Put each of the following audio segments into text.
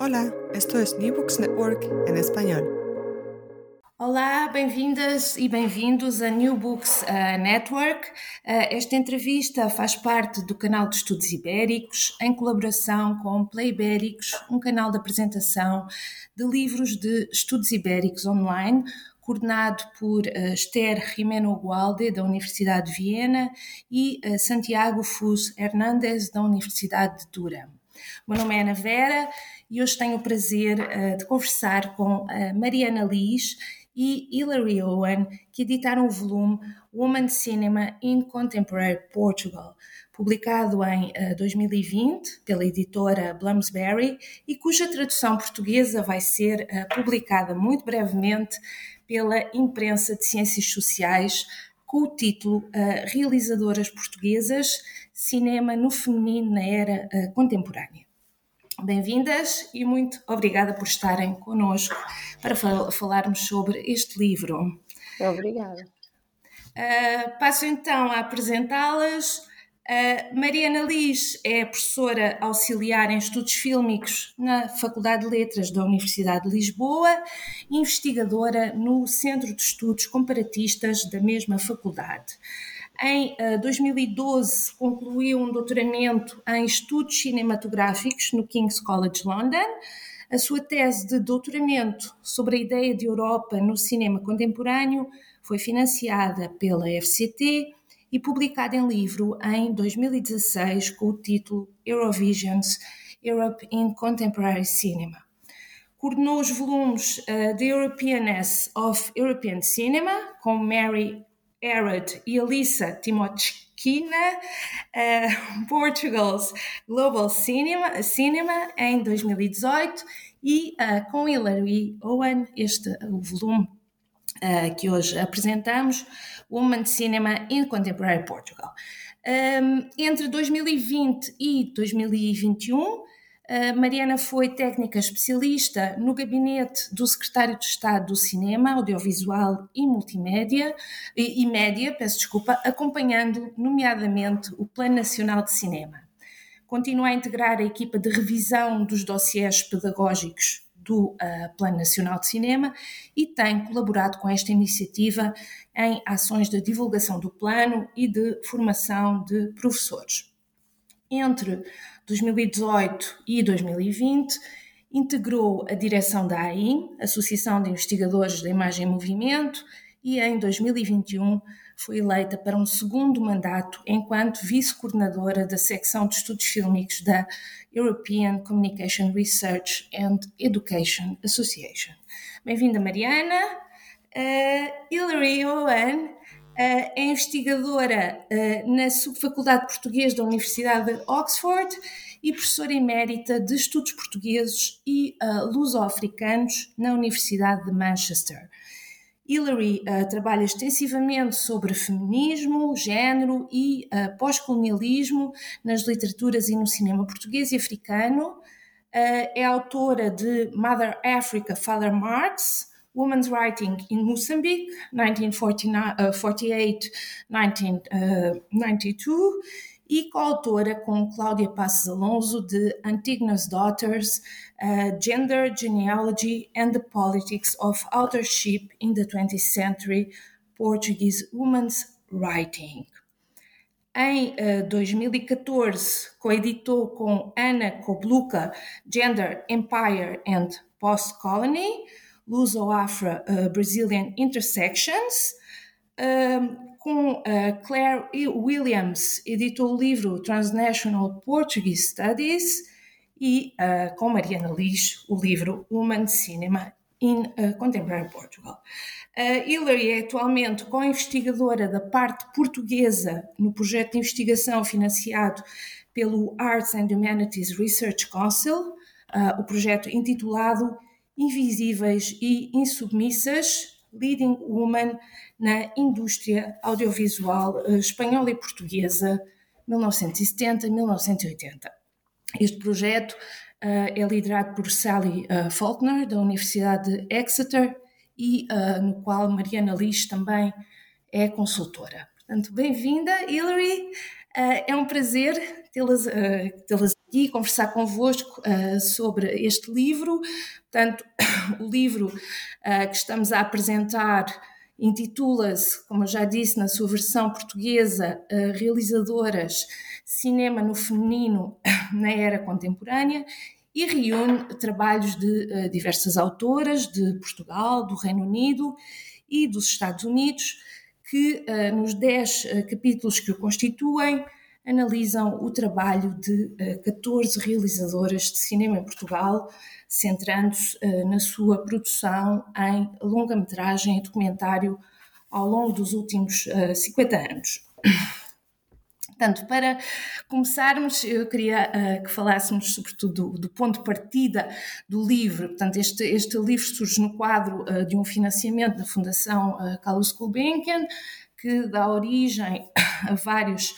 Hola, esto es New Books Network en español. Olá, bem-vindas e bem-vindos a New Books uh, Network. Uh, esta entrevista faz parte do canal de Estudos Ibéricos, em colaboração com Play Ibéricos, um canal de apresentação de livros de estudos ibéricos online, coordenado por uh, Esther Jimeno Gualde, da Universidade de Viena, e Santiago Fus Hernández, da Universidade de Durham. O meu nome é Ana Vera e hoje tenho o prazer uh, de conversar com a Mariana Liz e Hilary Owen, que editaram o volume Woman Cinema in Contemporary Portugal, publicado em uh, 2020 pela editora Bloomsbury e cuja tradução portuguesa vai ser uh, publicada muito brevemente pela imprensa de ciências sociais com o título Realizadoras Portuguesas Cinema no Feminino na Era Contemporânea. Bem-vindas e muito obrigada por estarem connosco para fal falarmos sobre este livro. Obrigada. Uh, passo então a apresentá-las. Uh, Mariana Liz é professora auxiliar em estudos fílmicos na Faculdade de Letras da Universidade de Lisboa investigadora no Centro de Estudos Comparatistas da mesma faculdade. Em 2012, eh, concluiu um doutoramento em estudos cinematográficos no King's College London. A sua tese de doutoramento sobre a ideia de Europa no cinema contemporâneo foi financiada pela FCT e publicada em livro em 2016 com o título Eurovisions Europe in Contemporary Cinema. Coordenou os volumes uh, The Europeanness of European Cinema, com Mary Arad e Alissa Timochkina, uh, Portugal's Global Cinema, Cinema em 2018 e uh, com Hilary Owen, este o volume uh, que hoje apresentamos, Woman Cinema in Contemporary Portugal. Um, entre 2020 e 2021, Mariana foi técnica especialista no gabinete do secretário de Estado do Cinema, Audiovisual e Multimédia e, e Média, peço desculpa, acompanhando nomeadamente o Plano Nacional de Cinema. Continua a integrar a equipa de revisão dos dossiers pedagógicos do uh, Plano Nacional de Cinema e tem colaborado com esta iniciativa em ações de divulgação do plano e de formação de professores. Entre 2018 e 2020, integrou a direção da AIM, Associação de Investigadores da Imagem em Movimento, e em 2021 foi eleita para um segundo mandato enquanto vice-coordenadora da secção de estudos fílmicos da European Communication Research and Education Association. Bem-vinda, Mariana. Uh, Hilary Owen é investigadora na Subfaculdade de Português da Universidade de Oxford e professora emérita de Estudos Portugueses e uh, Luso-Africanos na Universidade de Manchester. Hilary uh, trabalha extensivamente sobre feminismo, género e uh, pós-colonialismo nas literaturas e no cinema português e africano. Uh, é autora de Mother Africa, Father Marx, Women's Writing in Mozambique, 1948-1992, uh, e coautora com Cláudia Passos Alonso de Antigona's Daughters, uh, Gender, Genealogy and the Politics of Authorship in the 20th Century, Portuguese Women's Writing. Em uh, 2014, coeditou com Ana Kobluka Gender, Empire and Post-Colony, Luso-Afro-Brazilian uh, Intersections. Um, com uh, Claire Williams, editou o livro Transnational Portuguese Studies, e uh, com Mariana Liz, o livro Woman Cinema in uh, Contemporary Portugal. Uh, Hillary é atualmente co-investigadora da parte portuguesa no projeto de investigação financiado pelo Arts and Humanities Research Council, uh, o projeto intitulado invisíveis e insubmissas, Leading Woman na Indústria Audiovisual eh, Espanhola e Portuguesa, 1970-1980. Este projeto uh, é liderado por Sally uh, Faulkner, da Universidade de Exeter, e uh, no qual Mariana Liz também é consultora. Portanto, bem-vinda, Hilary. é um prazer tê-las tê conversar convosco uh, sobre este livro. Portanto, o livro uh, que estamos a apresentar intitula-se, como eu já disse, na sua versão portuguesa, uh, Realizadoras Cinema no Feminino na Era Contemporânea e reúne trabalhos de diversas autoras de Portugal, do Reino Unido e dos Estados Unidos, que nos dez capítulos que o constituem analisam o trabalho de 14 eh, realizadoras de cinema em Portugal, centrando-se eh, na sua produção em longa-metragem e documentário ao longo dos últimos 50 eh, anos. Portanto, para começarmos, eu queria uh, que falássemos sobretudo do, do, ponto de partida do livro. Portanto, este, este livro surge no quadro uh, de um financiamento da Fundação uh, Carlos Gulbenkian, que dá origem a vários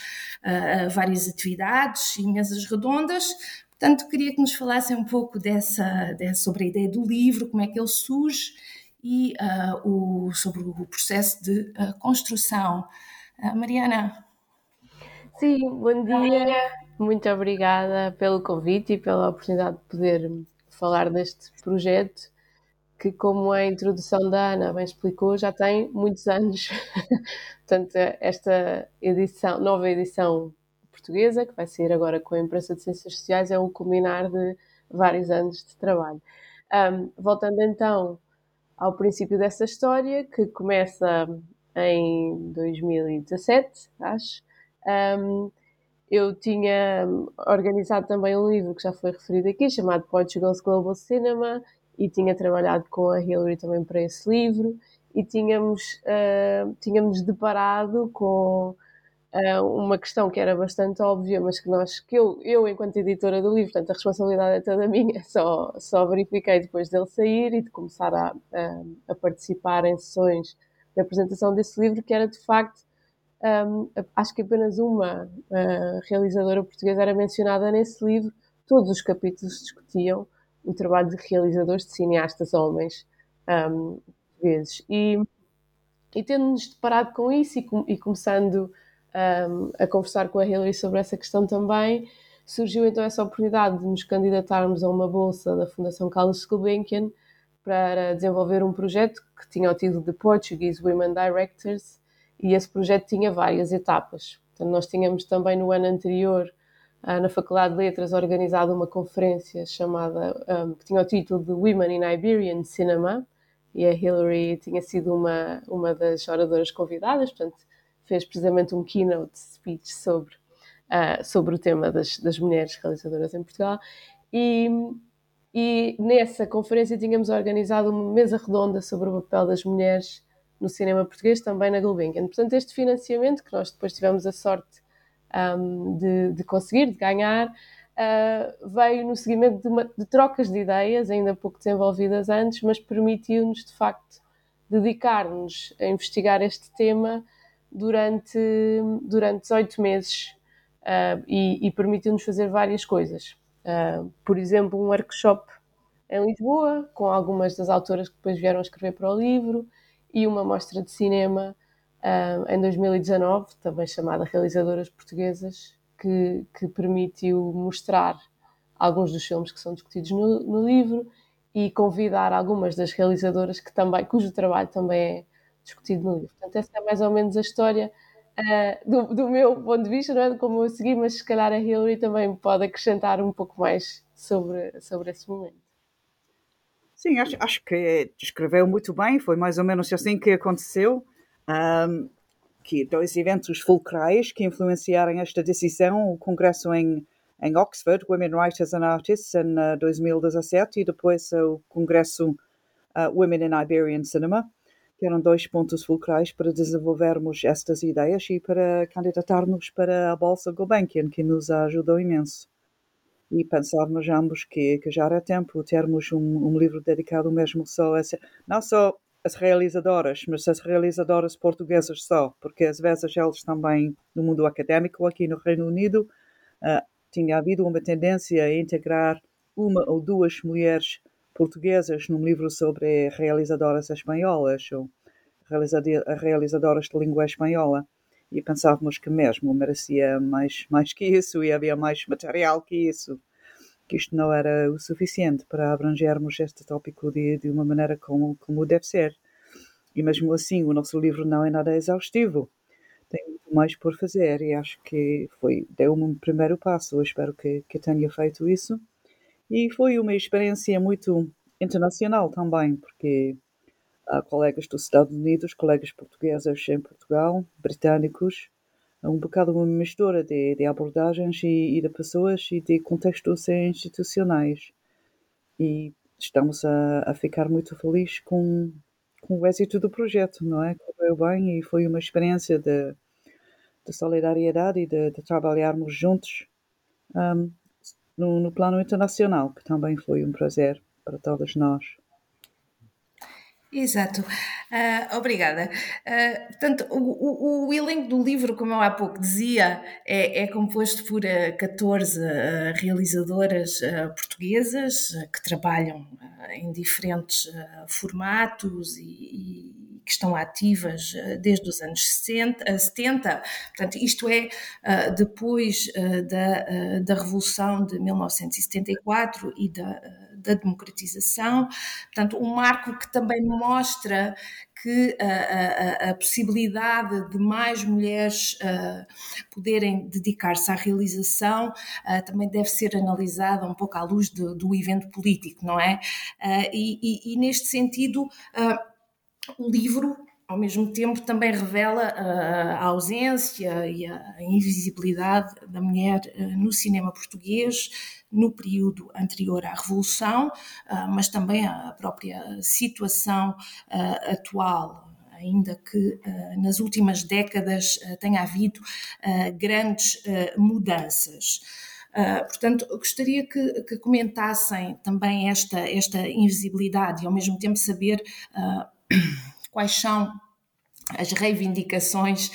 uh, várias atividades e mesas redondas. Portanto, queria que nos falassem um pouco dessa, dessa, sobre a ideia do livro, como é que ele surge e uh, o, sobre o processo de uh, construção. Mariana. Sim, bom dia. Muito obrigada pelo convite e pela oportunidade de poder falar deste projeto que, como a introdução da Ana bem explicou, já tem muitos anos. Portanto, esta edição, nova edição portuguesa, que vai sair agora com a imprensa de Ciências Sociais, é o culminar de vários anos de trabalho. Um, voltando então ao princípio dessa história, que começa em 2017, acho. Um, eu tinha organizado também um livro que já foi referido aqui, chamado Portugal's Global Cinema, e tinha trabalhado com a Hillary também para esse livro e tínhamos, uh, tínhamos deparado com uh, uma questão que era bastante óbvia, mas que nós, que eu, eu enquanto editora do livro, portanto a responsabilidade é toda minha, só, só verifiquei depois dele sair e de começar a, a, a participar em sessões de apresentação desse livro, que era de facto um, acho que apenas uma uh, realizadora portuguesa era mencionada nesse livro. Todos os capítulos discutiam o trabalho de realizadores, de cineastas homens um. E, e tendo-nos deparado com isso e, e começando um, a conversar com a Hillary sobre essa questão também, surgiu então essa oportunidade de nos candidatarmos a uma bolsa da Fundação Carlos Gulbenkian para desenvolver um projeto que tinha o título de Portuguese Women Directors e esse projeto tinha várias etapas. Nós tínhamos também no ano anterior na Faculdade de Letras organizado uma conferência chamada, um, que tinha o título de Women in Iberian Cinema, e a Hillary tinha sido uma, uma das oradoras convidadas, portanto, fez precisamente um keynote speech sobre, uh, sobre o tema das, das mulheres realizadoras em Portugal. E, e nessa conferência tínhamos organizado uma mesa redonda sobre o papel das mulheres no cinema português, também na Gulbenkian. Portanto, este financiamento, que nós depois tivemos a sorte um, de, de, conseguir, de ganhar, uh, veio no seguimento de, uma, de, trocas de ideias, ainda pouco desenvolvidas antes, mas permitiu-nos, de facto, dedicar-nos a investigar este tema durante, durante 18 meses uh, e, e permitiu-nos fazer várias coisas. Uh, por exemplo, um workshop em Lisboa, com algumas das autoras que depois vieram escrever para o livro, e uma mostra de cinema em 2019, também chamada Realizadoras Portuguesas, que, que, permitiu mostrar alguns dos filmes que são discutidos no, no, livro e convidar algumas das realizadoras que também, cujo trabalho também é discutido no livro. Portanto, essa é mais ou menos a história uh, do, do, meu ponto de vista, não é de como eu segui, mas se calhar a Hillary também pode acrescentar um pouco mais sobre, sobre esse momento. Sim, acho, acho que descreveu muito bem, foi mais ou menos assim que aconteceu um, que dois eventos fulcrais que influenciaram esta decisão, o congresso em, em Oxford, Women Writers and Artists, em uh, 2017, e depois o congresso uh, Women in Iberian Cinema, que eram dois pontos fulcrais para desenvolvermos estas ideias e para candidatarmos para a Bolsa Gulbenkian, que nos ajudou imenso. E pensávamos ambos que, que já era tempo termos um, um livro dedicado mesmo só a não só as realizadoras, mas as realizadoras portuguesas só, porque às vezes elas também, no mundo académico, aqui no Reino Unido, uh, tinha havido uma tendência a integrar uma ou duas mulheres portuguesas num livro sobre realizadoras espanholas ou realizadoras de língua espanhola. E pensávamos que mesmo merecia mais, mais que isso e havia mais material que isso. Que isto não era o suficiente para abrangermos este tópico de, de uma maneira como, como deve ser. E mesmo assim, o nosso livro não é nada exaustivo. Tem muito mais por fazer e acho que foi deu um primeiro passo. Eu espero que, que tenha feito isso. E foi uma experiência muito internacional também, porque há colegas dos Estados Unidos, colegas portugueses em Portugal, britânicos, um bocado uma mistura de, de abordagens e, e, de pessoas e de contextos institucionais. E estamos a, a ficar muito felizes com, com o êxito do projeto, não é? Correu bem e foi uma experiência de, de solidariedade e de, de trabalharmos juntos um, no, no plano internacional, que também foi um prazer para todos nós. Exato. Uh, obrigada. Uh, portanto, o, o, o, elenco do livro, como eu há pouco dizia, é, é composto por uh, ah, 14 realizadoras portuguesas que trabalham em diferentes formatos e, e, que estão ativas desde os anos 60, 70. Portanto, isto é depois da, da Revolução de 1974 e da da democratização, portanto, um marco que também mostra que a, a, a possibilidade de mais mulheres uh, poderem dedicar-se à realização uh, também deve ser analisada um pouco à luz de, do evento político, não é? Uh, e, e, e, neste sentido, o livro ao mesmo tempo também revela a ausência e a invisibilidade da mulher no cinema português, no período anterior à Revolução, ah, mas também a própria situação ah, atual ainda que uh, nas últimas décadas uh, tenha havido uh, grandes mudanças. portanto, gostaria que, que, comentassem também esta, esta invisibilidade e ao mesmo tempo saber quais são as reivindicações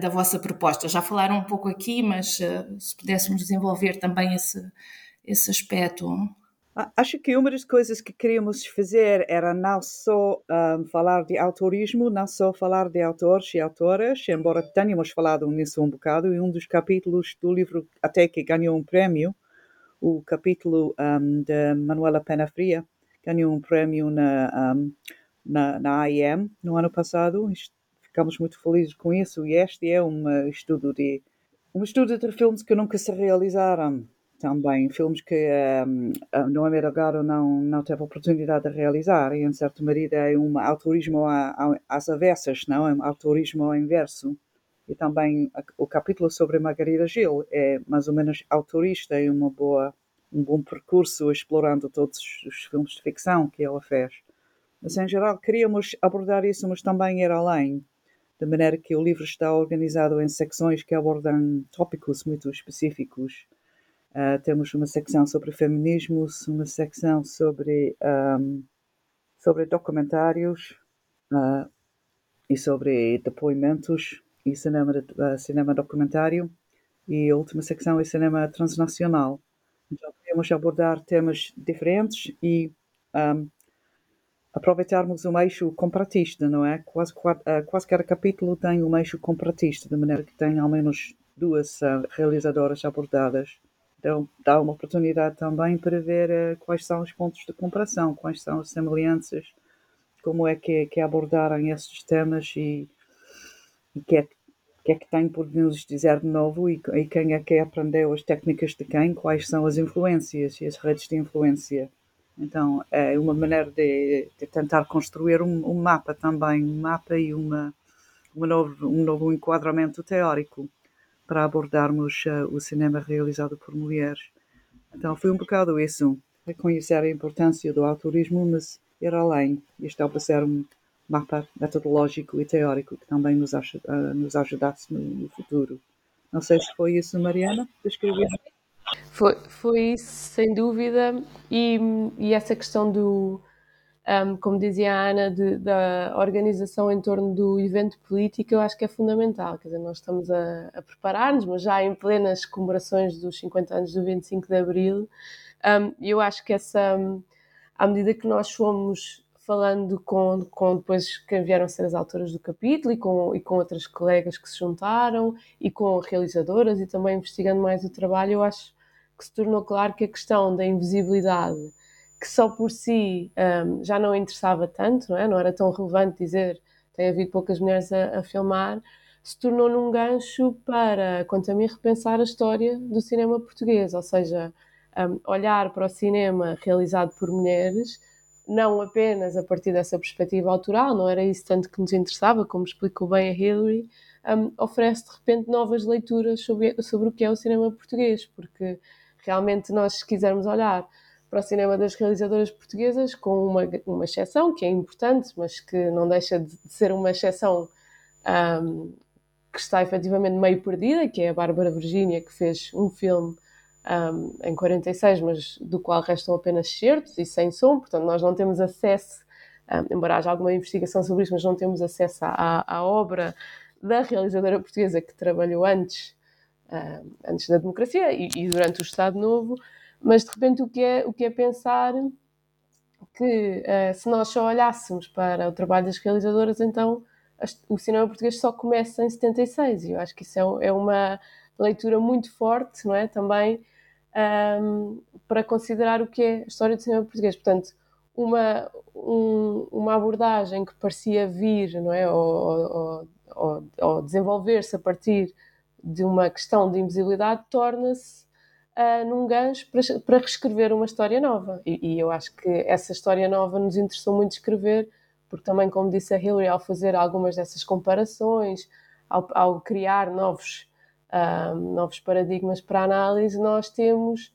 da vossa proposta. Já falaram um pouco aqui, mas se pudéssemos desenvolver também esse, esse aspecto? Acho que uma das coisas que queríamos fazer era não só um, falar de autorismo, não só falar de autores e autoras, embora tenhamos falado nisso um bocado, e um dos capítulos do livro até que ganhou um prémio, o capítulo um, de Manuela Pena Fria, ganhou um prémio na, um, na, na AIM no ano passado. Ficamos muito felizes com isso, e este é um estudo de um estudo de filmes que nunca se realizaram também filmes que um, a Noemi Delgado não, não teve oportunidade de realizar e em certa medida é um autorismo às avessas, não? É um autorismo ao inverso. E também o capítulo sobre Margarida Gil é mais ou menos autorista e uma boa, um bom percurso explorando todos os filmes de ficção que ela fez. Mas em geral queríamos abordar isso, mas também ir além, de maneira que o livro está organizado em secções que abordam tópicos muito específicos Uh, temos uma secção sobre feminismos, uma secção sobre, um, sobre documentários uh, e sobre depoimentos e cinema, uh, cinema documentário. E a última secção é cinema transnacional. Então, podemos abordar temas diferentes e um, aproveitarmos um eixo comparatista, não é? Quase, quase cada capítulo tem um eixo comparatista, de maneira que tem ao menos duas realizadoras abordadas então, dá uma oportunidade também para ver uh, quais são os pontos de comparação, quais são as semelhanças, como é que, que abordaram esses temas e o que, é, que é que tem por nos dizer de novo e, e quem é que aprendeu as técnicas de quem, quais são as influências e as redes de influência. Então, é uma maneira de, de tentar construir um, um, mapa também, um mapa e uma, uma novo, um novo enquadramento teórico para abordarmos uh, o cinema realizado por mulheres. Então foi um bocado isso, reconhecer a importância do autorismo, mas ir além e estabelecer um mapa metodológico e teórico que também nos, uh, nos ajudasse no, no, futuro. Não sei se foi isso, Mariana, descrever. Foi, foi isso, sem dúvida, e, e essa questão do, um, como dizia a Ana, de, da organização em torno do evento político, eu acho que é fundamental. Quer dizer, nós estamos a, a preparar-nos, mas já em plenas comemorações dos 50 anos do 25 de Abril, um, eu acho que essa, à medida que nós fomos falando com, com depois quem vieram ser as autoras do capítulo e com, e com outras colegas que se juntaram e com realizadoras e também investigando mais o trabalho, eu acho que se tornou claro que a questão da invisibilidade, que só por si um, já não interessava tanto, não, é? não era tão relevante dizer tem havido poucas mulheres a, a filmar, se tornou num gancho para, quanto a mim, repensar a história do cinema português, ou seja, um, olhar para o cinema realizado por mulheres, não apenas a partir dessa perspectiva autoral, não era isso tanto que nos interessava, como explicou bem a Hillary, um, oferece de repente novas leituras sobre, sobre o que é o cinema português, porque realmente nós, se quisermos olhar para o cinema das realizadoras portuguesas, com uma, uma exceção que é importante, mas que não deixa de ser uma exceção um, que está efetivamente meio perdida, que é a Bárbara Virgínia, que fez um filme um, em 46, mas do qual restam apenas certos e sem som, portanto nós não temos acesso, um, embora haja alguma investigação sobre isso, mas não temos acesso à, à obra da realizadora portuguesa que trabalhou antes, uh, antes da democracia e, e, durante o Estado Novo, mas de repente o que é, o que é pensar que uh, se nós só olhássemos para o trabalho das realizadoras, então o cinema português só começa em 76 e eu acho que isso é, é uma leitura muito forte, não é? Também um, para considerar o que é a história do cinema português. Portanto, uma, um, uma abordagem que parecia vir, não é? Ou, ou, ou, ou desenvolver-se a partir de uma questão de invisibilidade torna-se uh, num gancho para, para reescrever uma história nova. E, e, eu acho que essa história nova nos interessou muito escrever, porque também, como disse a Hillary, ao fazer algumas dessas comparações, ao, ao criar novos, uh, novos paradigmas para análise, nós temos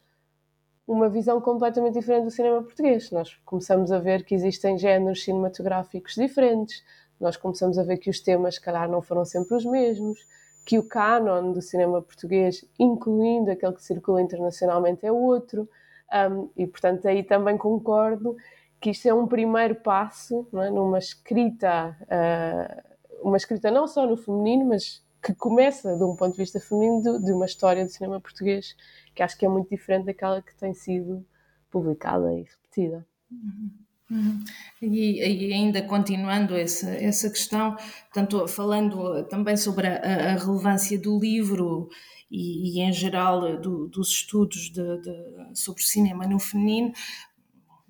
uma visão completamente diferente do cinema português. Nós começamos a ver que existem géneros cinematográficos diferentes, nós começamos a ver que os temas, se calhar, não foram sempre os mesmos, que o canon do cinema português, incluindo aquele que circula internacionalmente, é outro. Um, e, portanto, aí também concordo que isto é um primeiro passo é? numa escrita, uh, uma escrita não só no feminino, mas que começa, de um ponto de vista feminino, de, de, uma história do cinema português que acho que é muito diferente daquela que tem sido publicada e repetida. Uhum. Uhum. E, e, ainda continuando essa, essa questão, portanto, falando também sobre a, a relevância do livro e, e em geral do, dos estudos de, de, sobre cinema no feminino,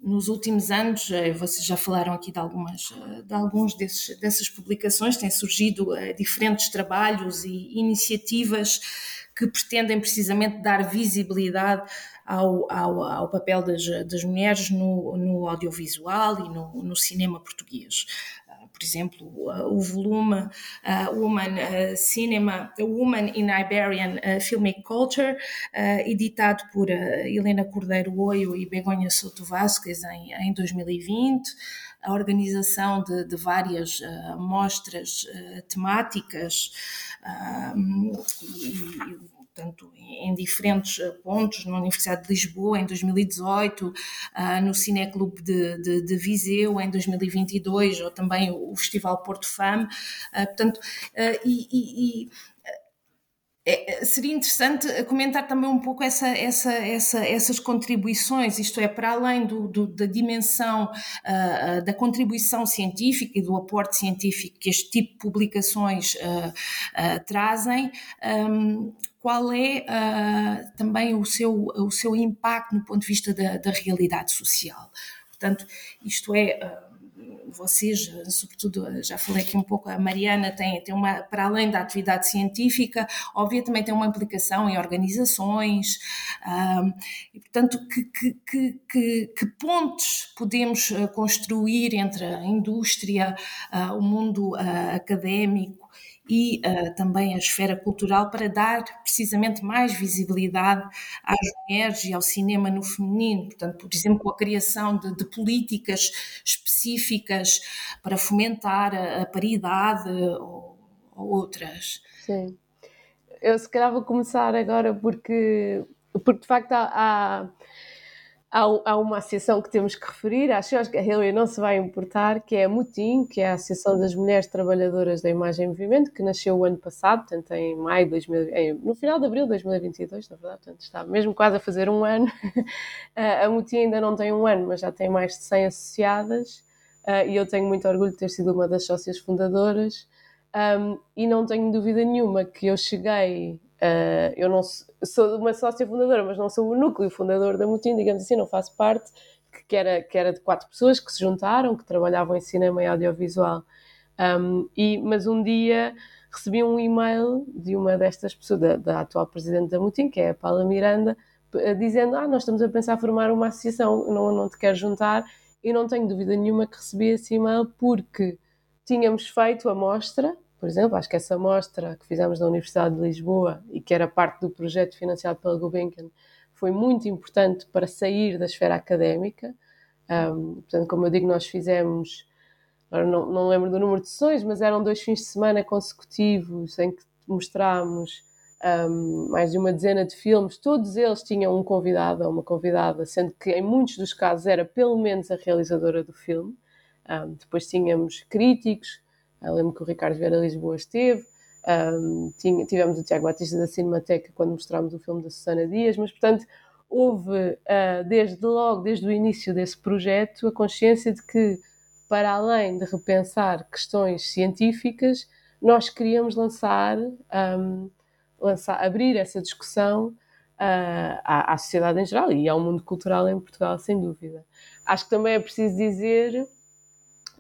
nos últimos anos, eh, vocês já falaram aqui de, algumas, eh, de alguns desses, dessas publicações, têm surgido eh, diferentes trabalhos e iniciativas que pretendem precisamente dar visibilidade ao, ao, ao papel das, das mulheres no, no, audiovisual e no, no cinema português. Por exemplo, o volume uh, Woman uh, Cinema, Woman in Iberian uh, Filmic Culture, editado por Helena Cordeiro Oio e Begonha Souto Vasquez em, em 2020 a organização de, de várias uh, mostras uh, temáticas e, portanto, em diferentes pontos, na Universidade de Lisboa em 2018, no Cineclube de, de, de Viseu em 2022, ou também o Festival Porto Fam, portanto, e, e, e é, é, seria interessante comentar também um pouco essa, essa, essa, essas contribuições, isto é, para além do, do, da dimensão uh, da contribuição científica e do aporte científico que este tipo de publicações uh, uh, trazem, um, qual é também o seu, o seu impacto no ponto de vista da, da realidade social? Portanto, isto é vocês, sobretudo, já falei aqui um pouco, a Mariana tem, tem uma, para além da atividade científica, óbvio, também tem uma implicação em organizações, um, e portanto, que, que, que, que, pontes podemos eh, construir entre a indústria, uh, o mundo uh, académico e uh, também a esfera cultural para dar precisamente mais visibilidade às mulheres e ao cinema no feminino. Portanto, por exemplo, com a criação de, de políticas específicas para fomentar a, a paridade ou, ou, outras. Sim. Eu se calhar vou começar agora porque, porque de facto há, há há, há, uma associação que temos que referir, acho, que a Hillary não se vai importar, que é a MUTIM, que é a Associação das Mulheres Trabalhadoras da Imagem em Movimento, que nasceu o ano passado, portanto em maio de 2000, no final de abril de 2022, na verdade, portanto está mesmo quase a fazer um ano. a MUTIM ainda não tem um ano, mas já tem mais de 100 associadas e eu tenho muito orgulho de ter sido uma das sócias fundadoras. Um, e não tenho dúvida nenhuma que eu cheguei Uh, eu não sou, sou uma sócia fundadora, mas não sou o núcleo fundador da Mutim, digamos assim, não faço parte, que era, que era de quatro pessoas que se juntaram, que trabalhavam em cinema e audiovisual. Um, e, mas um dia recebi um e-mail de uma destas pessoas, da, da atual presidente da Mutim, que é a Paula Miranda, dizendo: Ah, nós estamos a pensar formar uma associação, não, não te quero juntar. E não tenho dúvida nenhuma que recebi esse e-mail porque tínhamos feito a mostra por exemplo, acho que essa mostra que fizemos na Universidade de Lisboa e que era parte do projeto financiado pela Gulbenkian foi muito importante para sair da esfera académica. Um, portanto, como eu digo, nós fizemos, agora não, não lembro do número de sessões, mas eram dois fins de semana consecutivos em que mostrámos um, mais de uma dezena de filmes. Todos eles tinham um convidado ou uma convidada, sendo que em muitos dos casos era pelo menos a realizadora do filme. Um, depois tínhamos críticos, eu lembro que o Ricardo Vieira Lisboa esteve, um, tinha, tivemos o Tiago Batista da Cinemateca quando mostrámos o filme da Susana Dias, mas portanto houve uh, desde logo, desde o início desse projeto, a consciência de que para além de repensar questões científicas, nós queríamos lançar, um, lançar abrir essa discussão uh, à, à sociedade em geral e ao mundo cultural em Portugal, sem dúvida. Acho que também é preciso dizer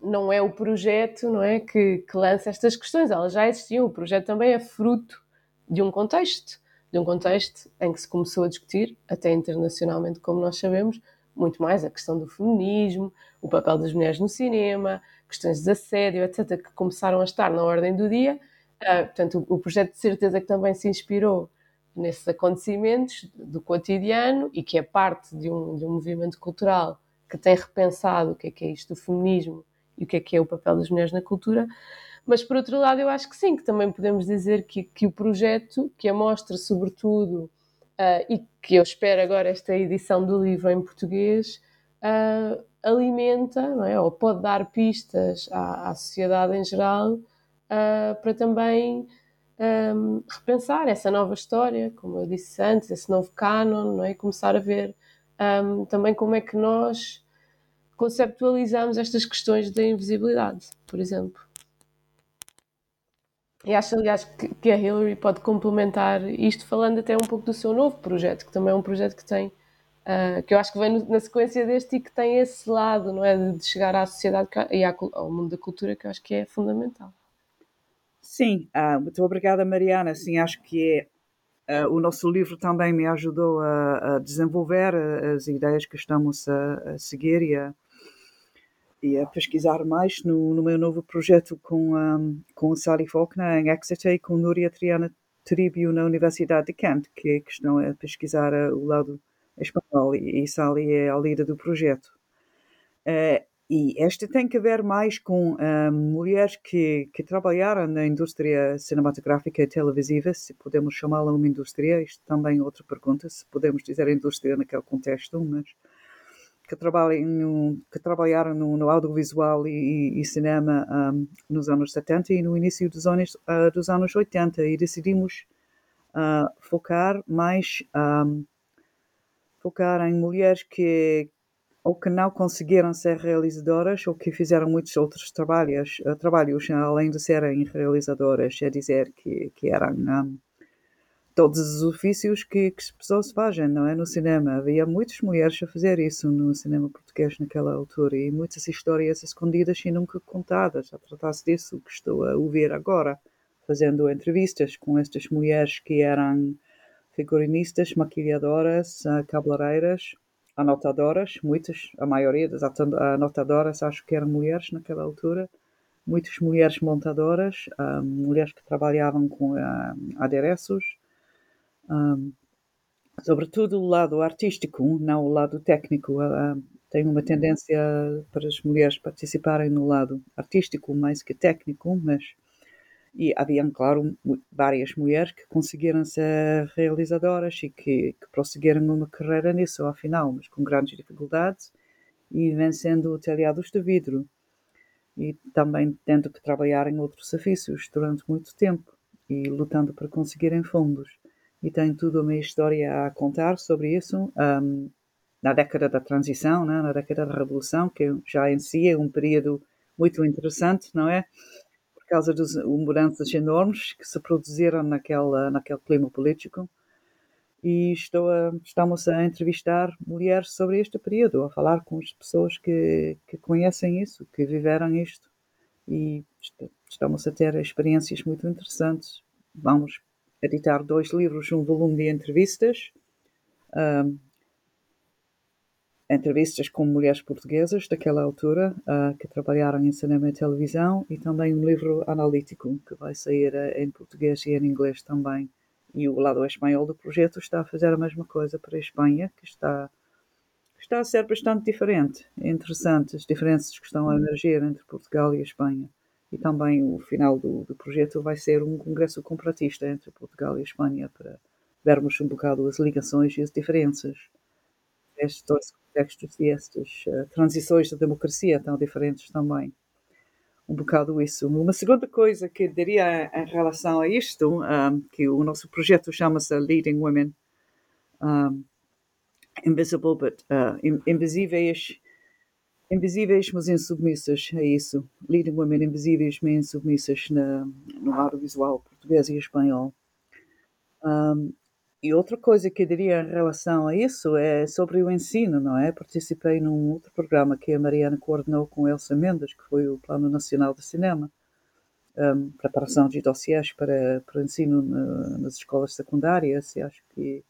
não é o projeto não é, que, que lança estas questões, elas já existiam. O projeto também é fruto de um contexto, de um contexto em que se começou a discutir, até internacionalmente, como nós sabemos, muito mais a questão do feminismo, o papel das mulheres no cinema, questões de assédio, etc., que começaram a estar na ordem do dia. Uh, portanto, o, o projeto de certeza que também se inspirou nesses acontecimentos do cotidiano e que é parte de um, de um movimento cultural que tem repensado o que é que é isto do feminismo e o que é que é o papel das mulheres na cultura. Mas, por outro lado, eu acho que sim, que também podemos dizer que, que o projeto, que a mostra, sobretudo, uh, e que eu espero agora esta edição do livro em português, uh, alimenta, é? ou pode dar pistas à, à sociedade em geral uh, para também um, repensar essa nova história, como eu disse antes, esse novo canon, não é? começar a ver um, também como é que nós conceptualizamos estas questões da invisibilidade, por exemplo. E acho, aliás, que, a Hillary pode complementar isto falando até um pouco do seu novo projeto, que também é um projeto que tem, uh, que eu acho que vem na sequência deste e que tem esse lado, não é? De, chegar à sociedade e ao mundo da cultura, que eu acho que é fundamental. Sim, uh, muito obrigada, Mariana. Sim, acho que é, uh, o nosso livro também me ajudou a, a desenvolver as ideias que estamos a, a seguir e a, e a pesquisar mais no, no meu novo projeto com, um, com Sally Faulkner em Exeter e com Núria Triana Tribio na Universidade de Kent, que, que estão a pesquisar uh, o lado espanhol e, e Sally é a líder do projeto. Uh, e esta tem que ver mais com uh, mulheres que, que trabalharam na indústria cinematográfica e televisiva, se podemos chamá-la uma indústria, isto também é outra pergunta, se podemos dizer indústria naquele contexto, mas que, que trabalharam no, no audiovisual e, e cinema um, nos anos 70 e no início dos anos, uh, dos anos 80 e decidimos uh, focar mais um, focar em mulheres que ou que não conseguiram ser realizadoras ou que fizeram muitos outros trabalhos, uh, trabalhos além de serem realizadoras, é dizer que, que eram um, todos os ofícios que, que as pessoas fazem, não é? No cinema. Havia muitas mulheres a fazer isso no cinema português naquela altura e muitas histórias escondidas e nunca contadas. A tratar-se disso que estou a ouvir agora, fazendo entrevistas com estas mulheres que eram figurinistas, maquilhadoras, cabeleireiras, anotadoras, muitas, a maioria das anotadoras acho que eram mulheres naquela altura, muitas mulheres montadoras, ah, mulheres que trabalhavam com ah, adereços, um, sobretudo o lado artístico, não o lado técnico. Uh, tem uma tendência para as mulheres participarem no lado artístico mais que técnico, mas e haviam, claro, várias mulheres que conseguiram ser realizadoras e que, que prosseguiram uma carreira nisso, ao final, mas com grandes dificuldades e vencendo telhados de vidro e também tendo que trabalhar em outros ofícios durante muito tempo e lutando para conseguirem fundos e tem tudo uma história a contar sobre isso. Um, na década da transição, né? na década da revolução, que já em si é um período muito interessante, não é? causa das mudanças enormes que se produziram naquela, naquele clima político. E estou a, estamos a entrevistar mulheres sobre este período, a falar com as pessoas que, que conhecem isso, que viveram isto. E estamos a ter experiências muito interessantes. Vamos editar dois livros, um volume de entrevistas, um, entrevistas com mulheres portuguesas daquela altura uh, que trabalharam em cinema e televisão e também um livro analítico que vai sair uh, em português e em inglês também. E o lado espanhol do projeto está a fazer a mesma coisa para a Espanha, que está, está a ser bastante diferente. É interessante as diferenças que estão a emergir entre Portugal e a Espanha. E também o final do, do projeto vai ser um congresso comparatista entre Portugal e Espanha para vermos um bocado as ligações e as diferenças estes dois contextos e estas uh, transições da democracia tão diferentes também. Um bocado isso. Uma segunda coisa que diria em relação a isto, um, que o nosso projeto chama-se Leading Women um, Invisible, but uh, invisíveis, invisíveis, mas insubmissas, é isso. Leading Women Invisíveis, mas insubmissas na, no audiovisual português e espanhol. Um, e outra coisa que eu diria em relação a isso é sobre o ensino, não é? Participei num outro programa que a Mariana coordenou com Elsa Mendes, que foi o Plano Nacional de Cinema, um, preparação de dossiês para, para ensino na, nas escolas secundárias, e acho que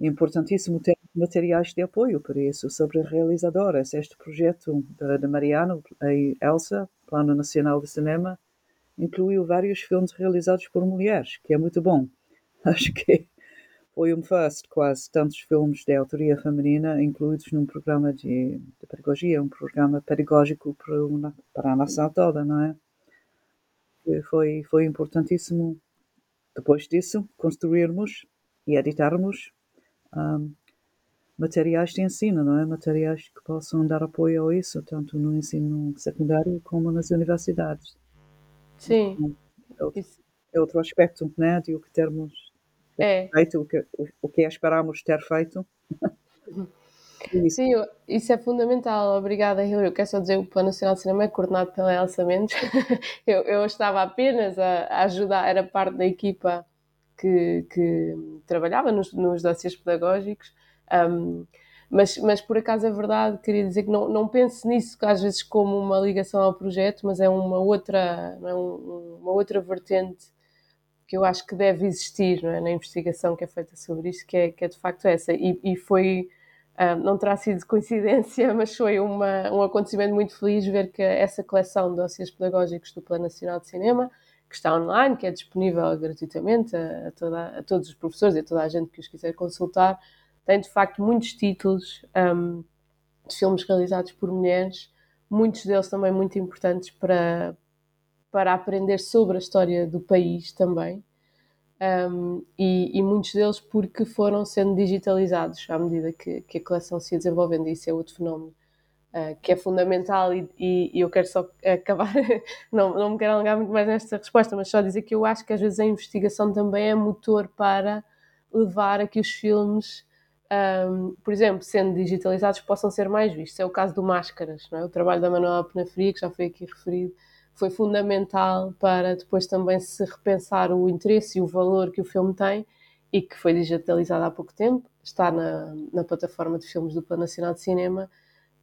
é importantíssimo ter materiais de apoio para isso, sobre realizadoras. Este projeto da Mariana, a Elsa, Plano Nacional de Cinema, incluiu vários filmes realizados por mulheres, que é muito bom. Acho que foi um first, quase tantos filmes de autoria feminina incluídos num programa de, de pedagogia, um programa pedagógico para, uma, para a nação toda, não é? E foi, foi importantíssimo, depois disso, construirmos e editarmos um, materiais de ensino, não é? Materiais que possam dar apoio a isso, tanto no ensino secundário como nas universidades. Sim. É outro, é outro aspecto, né, de o que termos é. feito o que, o que esperámos ter feito. isso. Sim, isso é fundamental. Obrigada, Rio. Eu quero só dizer que o Plano Nacional de Cinema é coordenado pela Elsa Mendes. eu, eu estava apenas a, a, ajudar, era parte da equipa que, que trabalhava nos, nos dossiês pedagógicos. Um, mas, mas por acaso é verdade, queria dizer que não, não pense nisso às vezes como uma ligação ao projeto, mas é uma outra, é um, uma outra vertente que eu acho que deve existir é? na investigação que é feita sobre isto, que é, que é de facto essa. E, e foi, um, não terá sido coincidência, mas foi uma, um acontecimento muito feliz ver que essa coleção de dossiês pedagógicos do Plano Nacional de Cinema, que está online, que é disponível gratuitamente a, a, toda, a todos os professores e a toda a gente que os quiser consultar, tem de facto muitos títulos um, de filmes realizados por mulheres, muitos deles também muito importantes para, para aprender sobre a história do país também. Um, e, e, muitos deles porque foram sendo digitalizados à medida que, que a coleção se ia desenvolvendo, e isso é outro fenómeno uh, que é fundamental. E, e, e, eu quero só acabar, não, não me quero alongar muito mais nesta resposta, mas só dizer que eu acho que às vezes a investigação também é motor para levar a que os filmes, um, por exemplo, sendo digitalizados, possam ser mais vistos. É o caso do Máscaras, é? o trabalho da Manuela Penafria, que já foi aqui referido foi fundamental para depois também se repensar o interesse e o valor que o filme tem e que foi digitalizado há pouco tempo, está na, na plataforma de filmes do Plano Nacional de Cinema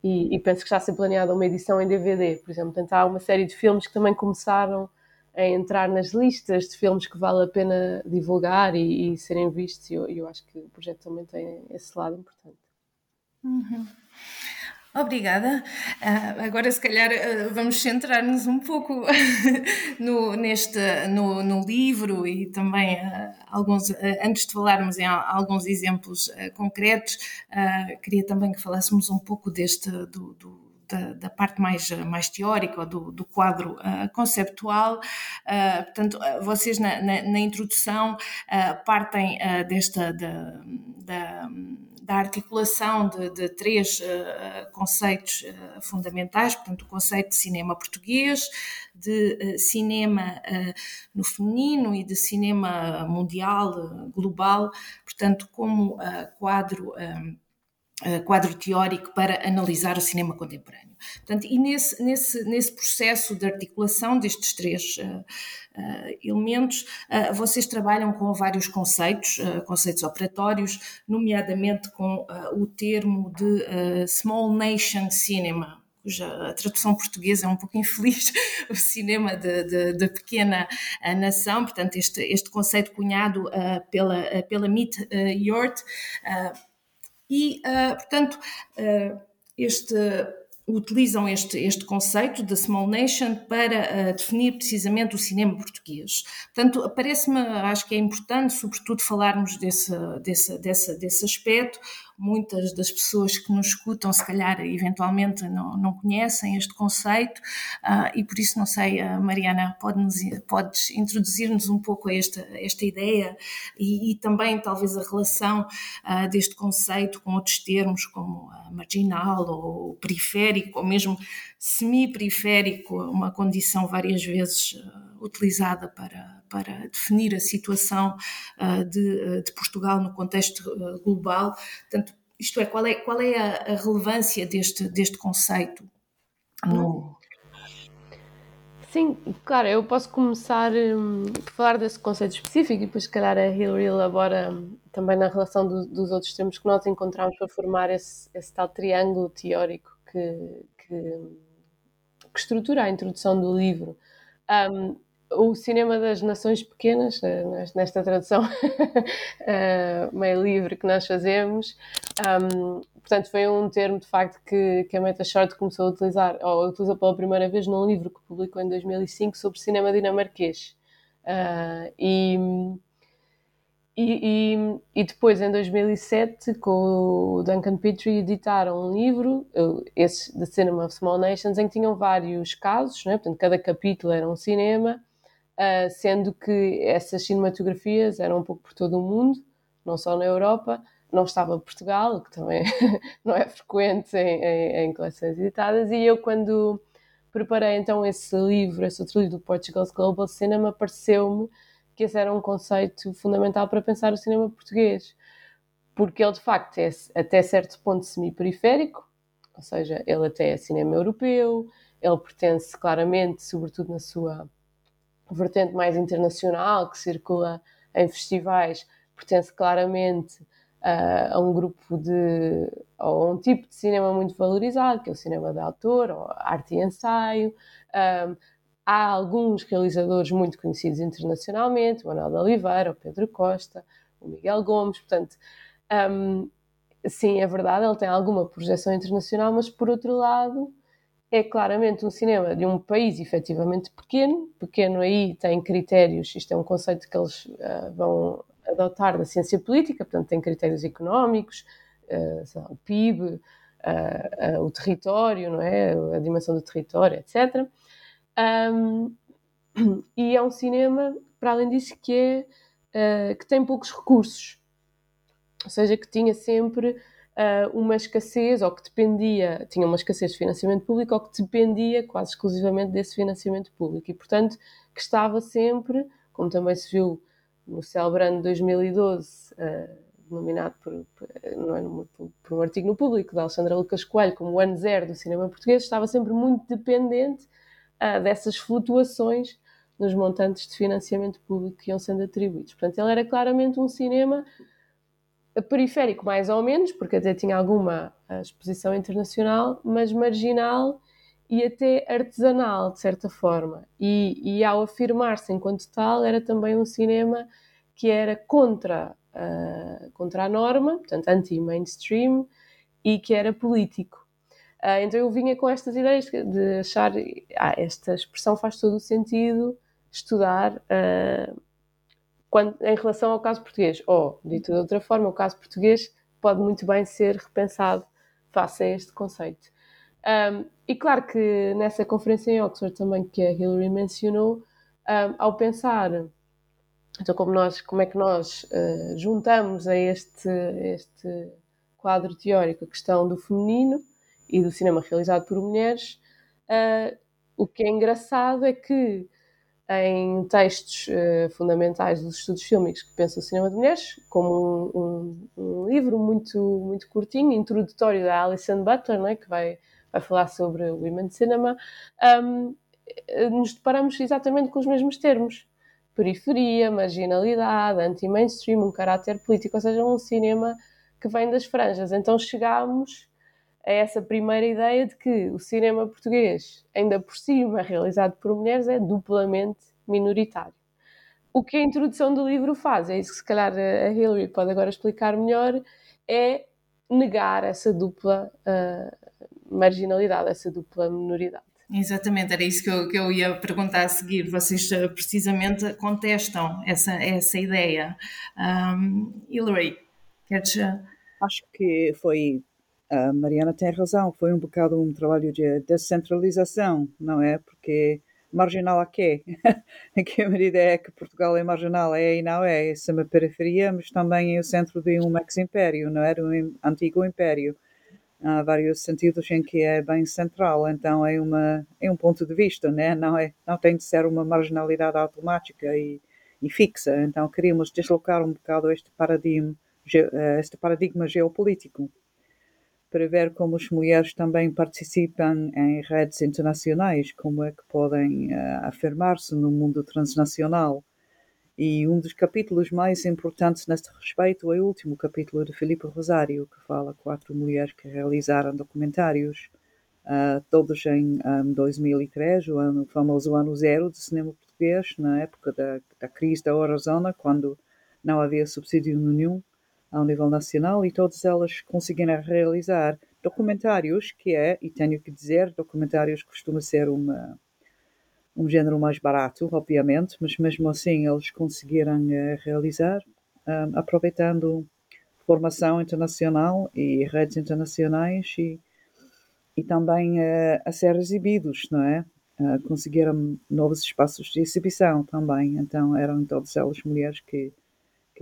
e, e, penso que está a ser planeada uma edição em DVD, por exemplo. Portanto, há uma série de filmes que também começaram a entrar nas listas de filmes que vale a pena divulgar e, e serem vistos e eu, eu, acho que o projeto também tem esse lado importante. Uhum. Obrigada. Uh, agora, se calhar, uh, vamos centrar-nos um pouco no, neste, no, no, livro e também uh, alguns, antes de falarmos em alguns exemplos concretos, queria também que falássemos um pouco deste do, do da, da, parte mais, mais teórica, do, do quadro uh, conceptual. Uh, portanto, vocês na, na, na introdução uh, partem desta da, da da articulação de, de três uh, conceitos uh, fundamentais, portanto, o conceito de cinema português, de uh, cinema no feminino e de cinema mundial, global, portanto, como quadro quadro teórico para analisar o cinema contemporâneo. Portanto, e nesse, nesse, nesse processo de articulação destes três uh, uh, elementos, uh, vocês trabalham com vários conceitos, conceitos operatórios, nomeadamente com o termo de Small Nation Cinema, cuja tradução portuguesa é um pouco infeliz, o cinema de, pequena nação, portanto, este, este conceito cunhado uh, pela, pela Meet uh, Yort, e, portanto, este utilizam este, este conceito da small nation para uh, definir precisamente o cinema português. Portanto, parece-me, acho que é importante, sobretudo, falarmos desse, desse, desse, desse aspecto, muitas das pessoas que nos escutam, se calhar, eventualmente não, não conhecem este conceito uh, e por isso, não sei, uh, Mariana, pode-nos, podes introduzir-nos um pouco a esta, esta ideia e, e também, talvez, a relação uh, deste conceito com outros termos como marginal ou periférico ou mesmo semi-periférico, uma condição várias vezes utilizada para, para definir a situação uh, de, ah, de, Portugal no contexto uh, global. Portanto, isto é, qual é, qual é a, a relevância deste, deste conceito no, Sim, claro, eu posso começar um, por falar desse conceito específico e depois, se calhar, a Hillary elabora um, também na relação do, dos outros termos que nós encontramos para formar esse, esse tal triângulo teórico que, que, que, estrutura a introdução do livro. Um, o cinema das nações pequenas, eh, nesta tradução eh, meio livre que nós fazemos. Um, portanto, foi um termo de facto que, que a Meta Short começou a utilizar, ou utilizou pela primeira vez num livro que publicou em 2005 sobre cinema dinamarquês. Uh, e, e, e, depois, em 2007, com o Duncan Petrie, editaram um livro, esse The Cinema of Small Nations, em que tinham vários casos, né? portanto, cada capítulo era um cinema, uh, sendo que essas cinematografias eram um pouco por todo o mundo, não só na Europa, não estava Portugal, que também não é frequente em, em, em, coleções editadas, e eu quando preparei então esse livro, esse outro livro do Portugal's Global Cinema, pareceu-me que esse era um conceito fundamental para pensar o cinema português, porque ele de facto é até certo ponto semi-periférico, ou seja, ele até é cinema europeu, ele pertence claramente, sobretudo na sua vertente mais internacional que circula em festivais pertence claramente uh, a um grupo de ou a um tipo de cinema muito valorizado que é o cinema de autor ou arte e ensaio. Um, há alguns realizadores muito conhecidos internacionalmente o Manuel de Oliveira, o Pedro Costa o Miguel Gomes, portanto um, sim, é verdade, ele tem alguma projeção internacional, mas por outro lado é claramente um cinema de um país efetivamente pequeno. Pequeno aí tem critérios, isto é um conceito que eles uh, vão adotar da ciência política, portanto, tem critérios económicos, uh, lá, o PIB, uh, o território, não é? a dimensão do território, etc. Um, e é um cinema, para além disso, que, é, que tem poucos recursos, ou seja, que tinha sempre uh, uma escassez, ou que dependia, tinha uma escassez de financiamento público, ou que dependia quase exclusivamente desse financiamento público. E, portanto, que estava sempre, como também se viu no Celebrando 2012, uh, nominado por, por, não é, por, por, um artigo no público da Alexandra Lucas Coelho como o ano zero do cinema português, estava sempre muito dependente uh, dessas flutuações nos montantes de financiamento público que iam sendo atribuídos. Portanto, ele era claramente um cinema periférico mais ou menos, porque até tinha alguma eh, exposição internacional, mas marginal e até artesanal, de certa forma. E, e ao afirmar-se enquanto tal, era também um cinema que era contra, uh, contra a norma, portanto, anti-mainstream, e que era político. Uh, então eu vinha com estas ideias de achar, ah, esta expressão faz todo o sentido, estudar uh, quando, em relação ao caso português. Ou, dito de outra forma, o caso português pode muito bem ser repensado face a este conceito. Um, e claro que nessa conferência em Oxford também que a Hillary mencionou, um, ao pensar então como nós como é que nós uh, juntamos a este este quadro teórico a questão do feminino e do cinema realizado por mulheres uh, o que é engraçado é que em textos uh, fundamentais dos estudos fílmicos que pensa o cinema de mulheres, como um, um, um, livro muito, muito curtinho, introdutório da Alison Butler, né, que vai, vai falar sobre Women Cinema, um, nos deparamos exatamente com os mesmos termos. Periferia, marginalidade, anti-mainstream, um caráter político, ou seja, um cinema que vem das franjas. Então chegámos a essa primeira ideia de que o cinema português, ainda por cima realizado por mulheres, é duplamente minoritário. O que a introdução do livro faz, é isso que se calhar a Hillary pode agora explicar melhor, é negar essa dupla uh, marginalidade, essa dupla minoridade. Exatamente, era isso que eu, que eu ia perguntar a seguir. Vocês uh, precisamente contestam essa, essa ideia. Um, Hillary, queres. Uh, Acho que foi a Mariana tem razão, foi um bocado um trabalho de descentralização, não é? Porque marginal a quê? em que medida é que Portugal é marginal? É e não é? é uma periferia, mas também é o centro de um ex-império, não é? De um antigo império. Há vários sentidos em que é bem central, então é, uma, é um ponto de vista, né? não, é, não tem de ser uma marginalidade automática e, e fixa. Então queríamos deslocar um bocado este paradigma, eh, este paradigma geopolítico para ver como as mulheres também participam em redes internacionais, como é que podem uh, afirmar-se no mundo transnacional. E um dos capítulos mais importantes neste respeito é o último capítulo de Filipe Rosário, que fala quatro mulheres que realizaram documentários, uh, todos em um, 2003, o, ano, famoso ano zero do cinema português, na época da, da crise da Eurozona, quando não havia subsídio nenhum ao nível nacional e todas elas conseguiram realizar documentários, que é, e tenho que dizer, documentários costuma ser uma, um género mais barato, obviamente, mas mesmo assim eles conseguiram uh, realizar, um, eh, aproveitando formação internacional e redes internacionais e, e também uh, a ser exibidos, não é? Uh, conseguiram novos espaços de exibição também, então eram todas elas mulheres que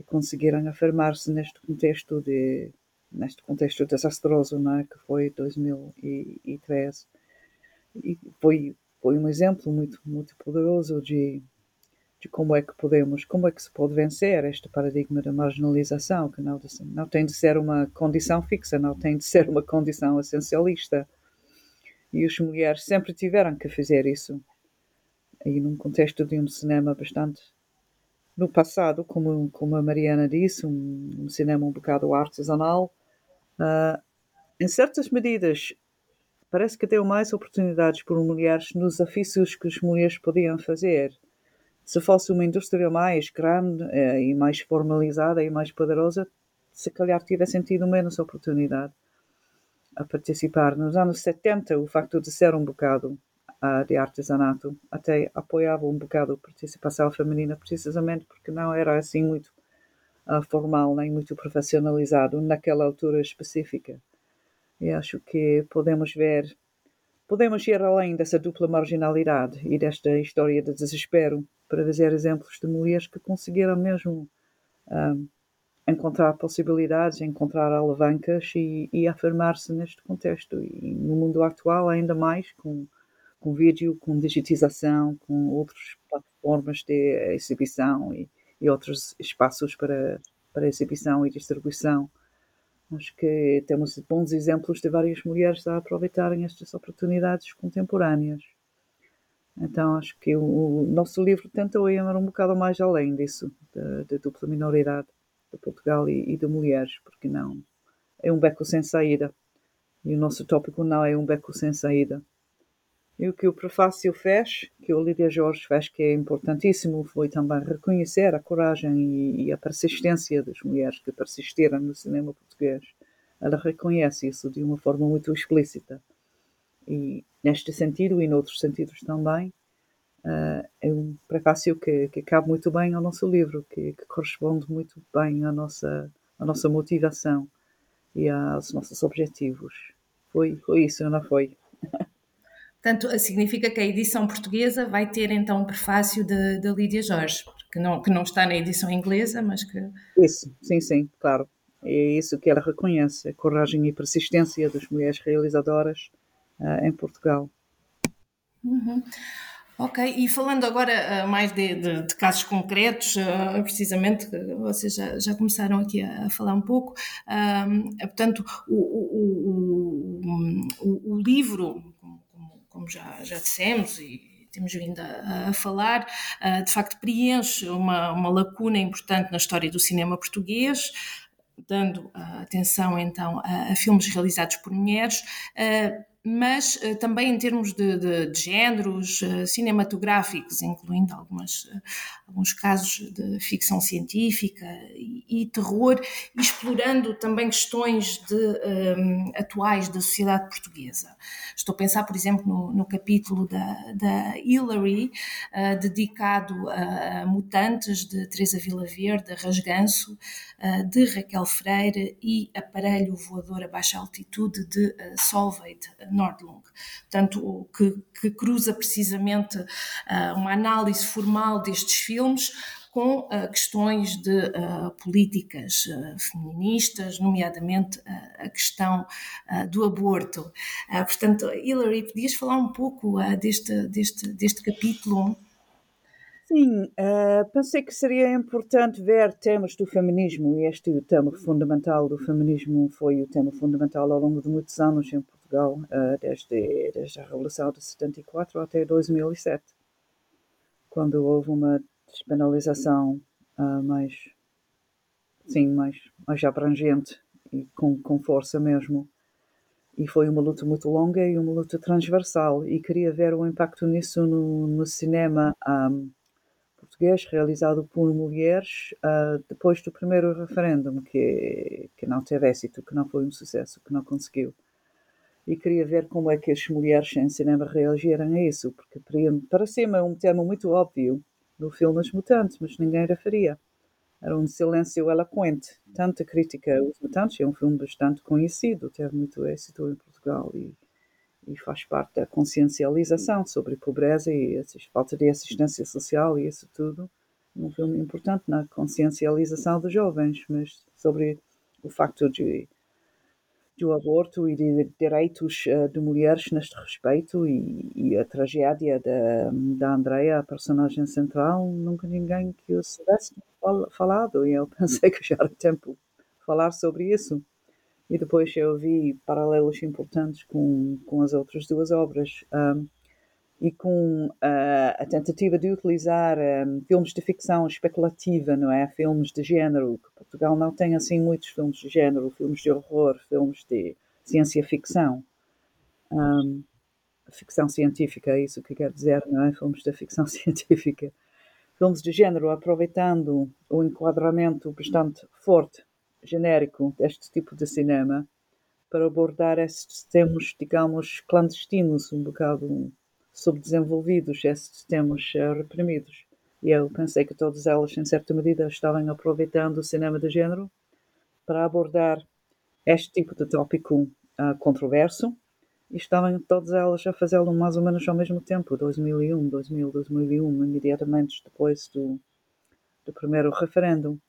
que conseguiram afirmar-se neste contexto de neste contexto desastroso não é? que foi 2013 e foi foi um exemplo muito muito poderoso de de como é que podemos como é que se pode vencer este paradigma da marginalização que não não tem de ser uma condição fixa não tem de ser uma condição essencialista. E as mulheres sempre tiveram que fazer isso. E num contexto de um cinema bastante no passado, como, como a Mariana disse, um, um cinema um bocado artesanal, uh, em certas medidas parece que deu mais oportunidades para mulheres nos ofícios que as mulheres podiam fazer. Se fosse uma indústria mais grande eh, e mais formalizada e mais poderosa, se calhar tivessem tido menos oportunidade a participar. Nos anos 70, o facto de ser um bocado uh, de artesanato. Até apoiava um bocado a participação feminina, precisamente porque não era assim muito uh, formal nem muito profissionalizado naquela altura específica. E acho que podemos ver, podemos ir além dessa dupla marginalidade e desta história de desespero para ver exemplos de mulheres que conseguiram mesmo um, ah, encontrar possibilidades, encontrar alavancas e, e afirmar-se neste contexto. E no mundo atual, ainda mais, com com vídeo, com digitização, com outras plataformas de exibição e, e outros espaços para, para exibição e distribuição. Acho que temos bons exemplos de várias mulheres a aproveitarem estas oportunidades contemporâneas. Então acho que o, nosso livro tenta ir um bocado mais além disso, da dupla minoridade de Portugal e, e de mulheres, porque não é um beco sem saída. E o nosso tópico não é um beco sem saída. E o que o prefácio fez, que o Lídia Jorge fez, que é importantíssimo, foi também reconhecer a coragem e, a persistência das mulheres que persistiram no cinema português. Ela reconhece isso de uma forma muito explícita. E neste sentido e noutros sentidos também, uh, é um prefácio que, que cabe muito bem ao nosso livro, que, que corresponde muito bem à nossa, à nossa motivação e aos nossos objetivos. Foi, foi isso, não foi? Portanto, significa que a edição portuguesa vai ter então um prefácio de Lídia Jorge, que não, que não está na edição inglesa, mas que. Isso, sim, sim, claro. É isso que ela reconhece, a coragem e persistência das mulheres realizadoras uh, em Portugal. Uhum. Ok, e falando agora uh, mais de, de, de, casos concretos, uh, precisamente, vocês já, já, começaram aqui a, a falar um pouco, uh, portanto, o, o, o, o livro, como, já, já dissemos, e temos vindo a, a falar, de facto preenche uma, uma lacuna importante na história do cinema português, dando atenção então a, a, filmes realizados por mulheres, mas uh, também em termos de, de, de géneros uh, cinematográficos, incluindo algumas, uh, alguns casos de ficção científica e, e terror, explorando também questões de, um, atuais da sociedade portuguesa. Estou a pensar, por exemplo, no, no capítulo da, da Hillary, dedicado a, mutantes de Teresa Vila Verde, Rasganço, de Raquel Freire e Aparelho Voador a Baixa Altitude de Solveig Nordlund. Portanto, que, que cruza precisamente uh, uma análise formal destes filmes com uh, questões de uh, políticas uh, feministas, nomeadamente a questão do aborto. portanto, Hilary, podias falar um pouco deste, deste, deste capítulo? Sim, pensei que seria importante ver temas do feminismo e este o tema fundamental do feminismo foi o tema fundamental ao longo de muitos anos em uh, desde, desde a Revolução de 74 até 2007, quando houve uma despenalização uh, mais, sim, mais, mais abrangente e com, com força mesmo. E foi uma luta muito longa e uma luta transversal e queria ver o impacto nisso no, no cinema um, português realizado por mulheres uh, depois do primeiro referendo, que, que não teve êxito, que não foi um sucesso, que não conseguiu. E queria ver como é que as mulheres em cinema reagiram a isso, porque parecia-me um tema muito óbvio no filme Os Mutantes, mas ninguém referia. Era um silêncio eloquente. Tanta crítica aos Mutantes, é um filme bastante conhecido, teve muito êxito em Portugal e e faz parte da consciencialização sobre pobreza e falta de assistência social e isso tudo. Um filme importante na consciencialização dos jovens, mas sobre o facto de do aborto e de direitos uh, de mulheres neste respeito e, e a tragédia da, da Andrea, a personagem central, nunca ninguém que eu soubesse falado. E eu pensei que já era tempo de falar sobre isso. E depois eu vi paralelos importantes com, com as outras duas obras. Um, e com uh, a tentativa de utilizar um, filmes de ficção especulativa, não é? Filmes de género, que Portugal não tem assim muitos filmes de género, filmes de horror, filmes de ciência-ficção. Um, ficção científica, é isso que quer dizer, não é? Filmes de ficção científica. Filmes de género aproveitando o enquadramento bastante forte genérico deste tipo de cinema para abordar estes temas, digamos, clandestinos, um bocado subdesenvolvidos, estes temas uh, reprimidos. E eu pensei que todas elas, em certa medida, estavam aproveitando o cinema de género para abordar este tipo de tópico uh, controverso e estavam todas elas a fazê-lo mais ou menos ao mesmo tempo, 2001, 2000, 2001, imediatamente depois do, do primeiro referendo.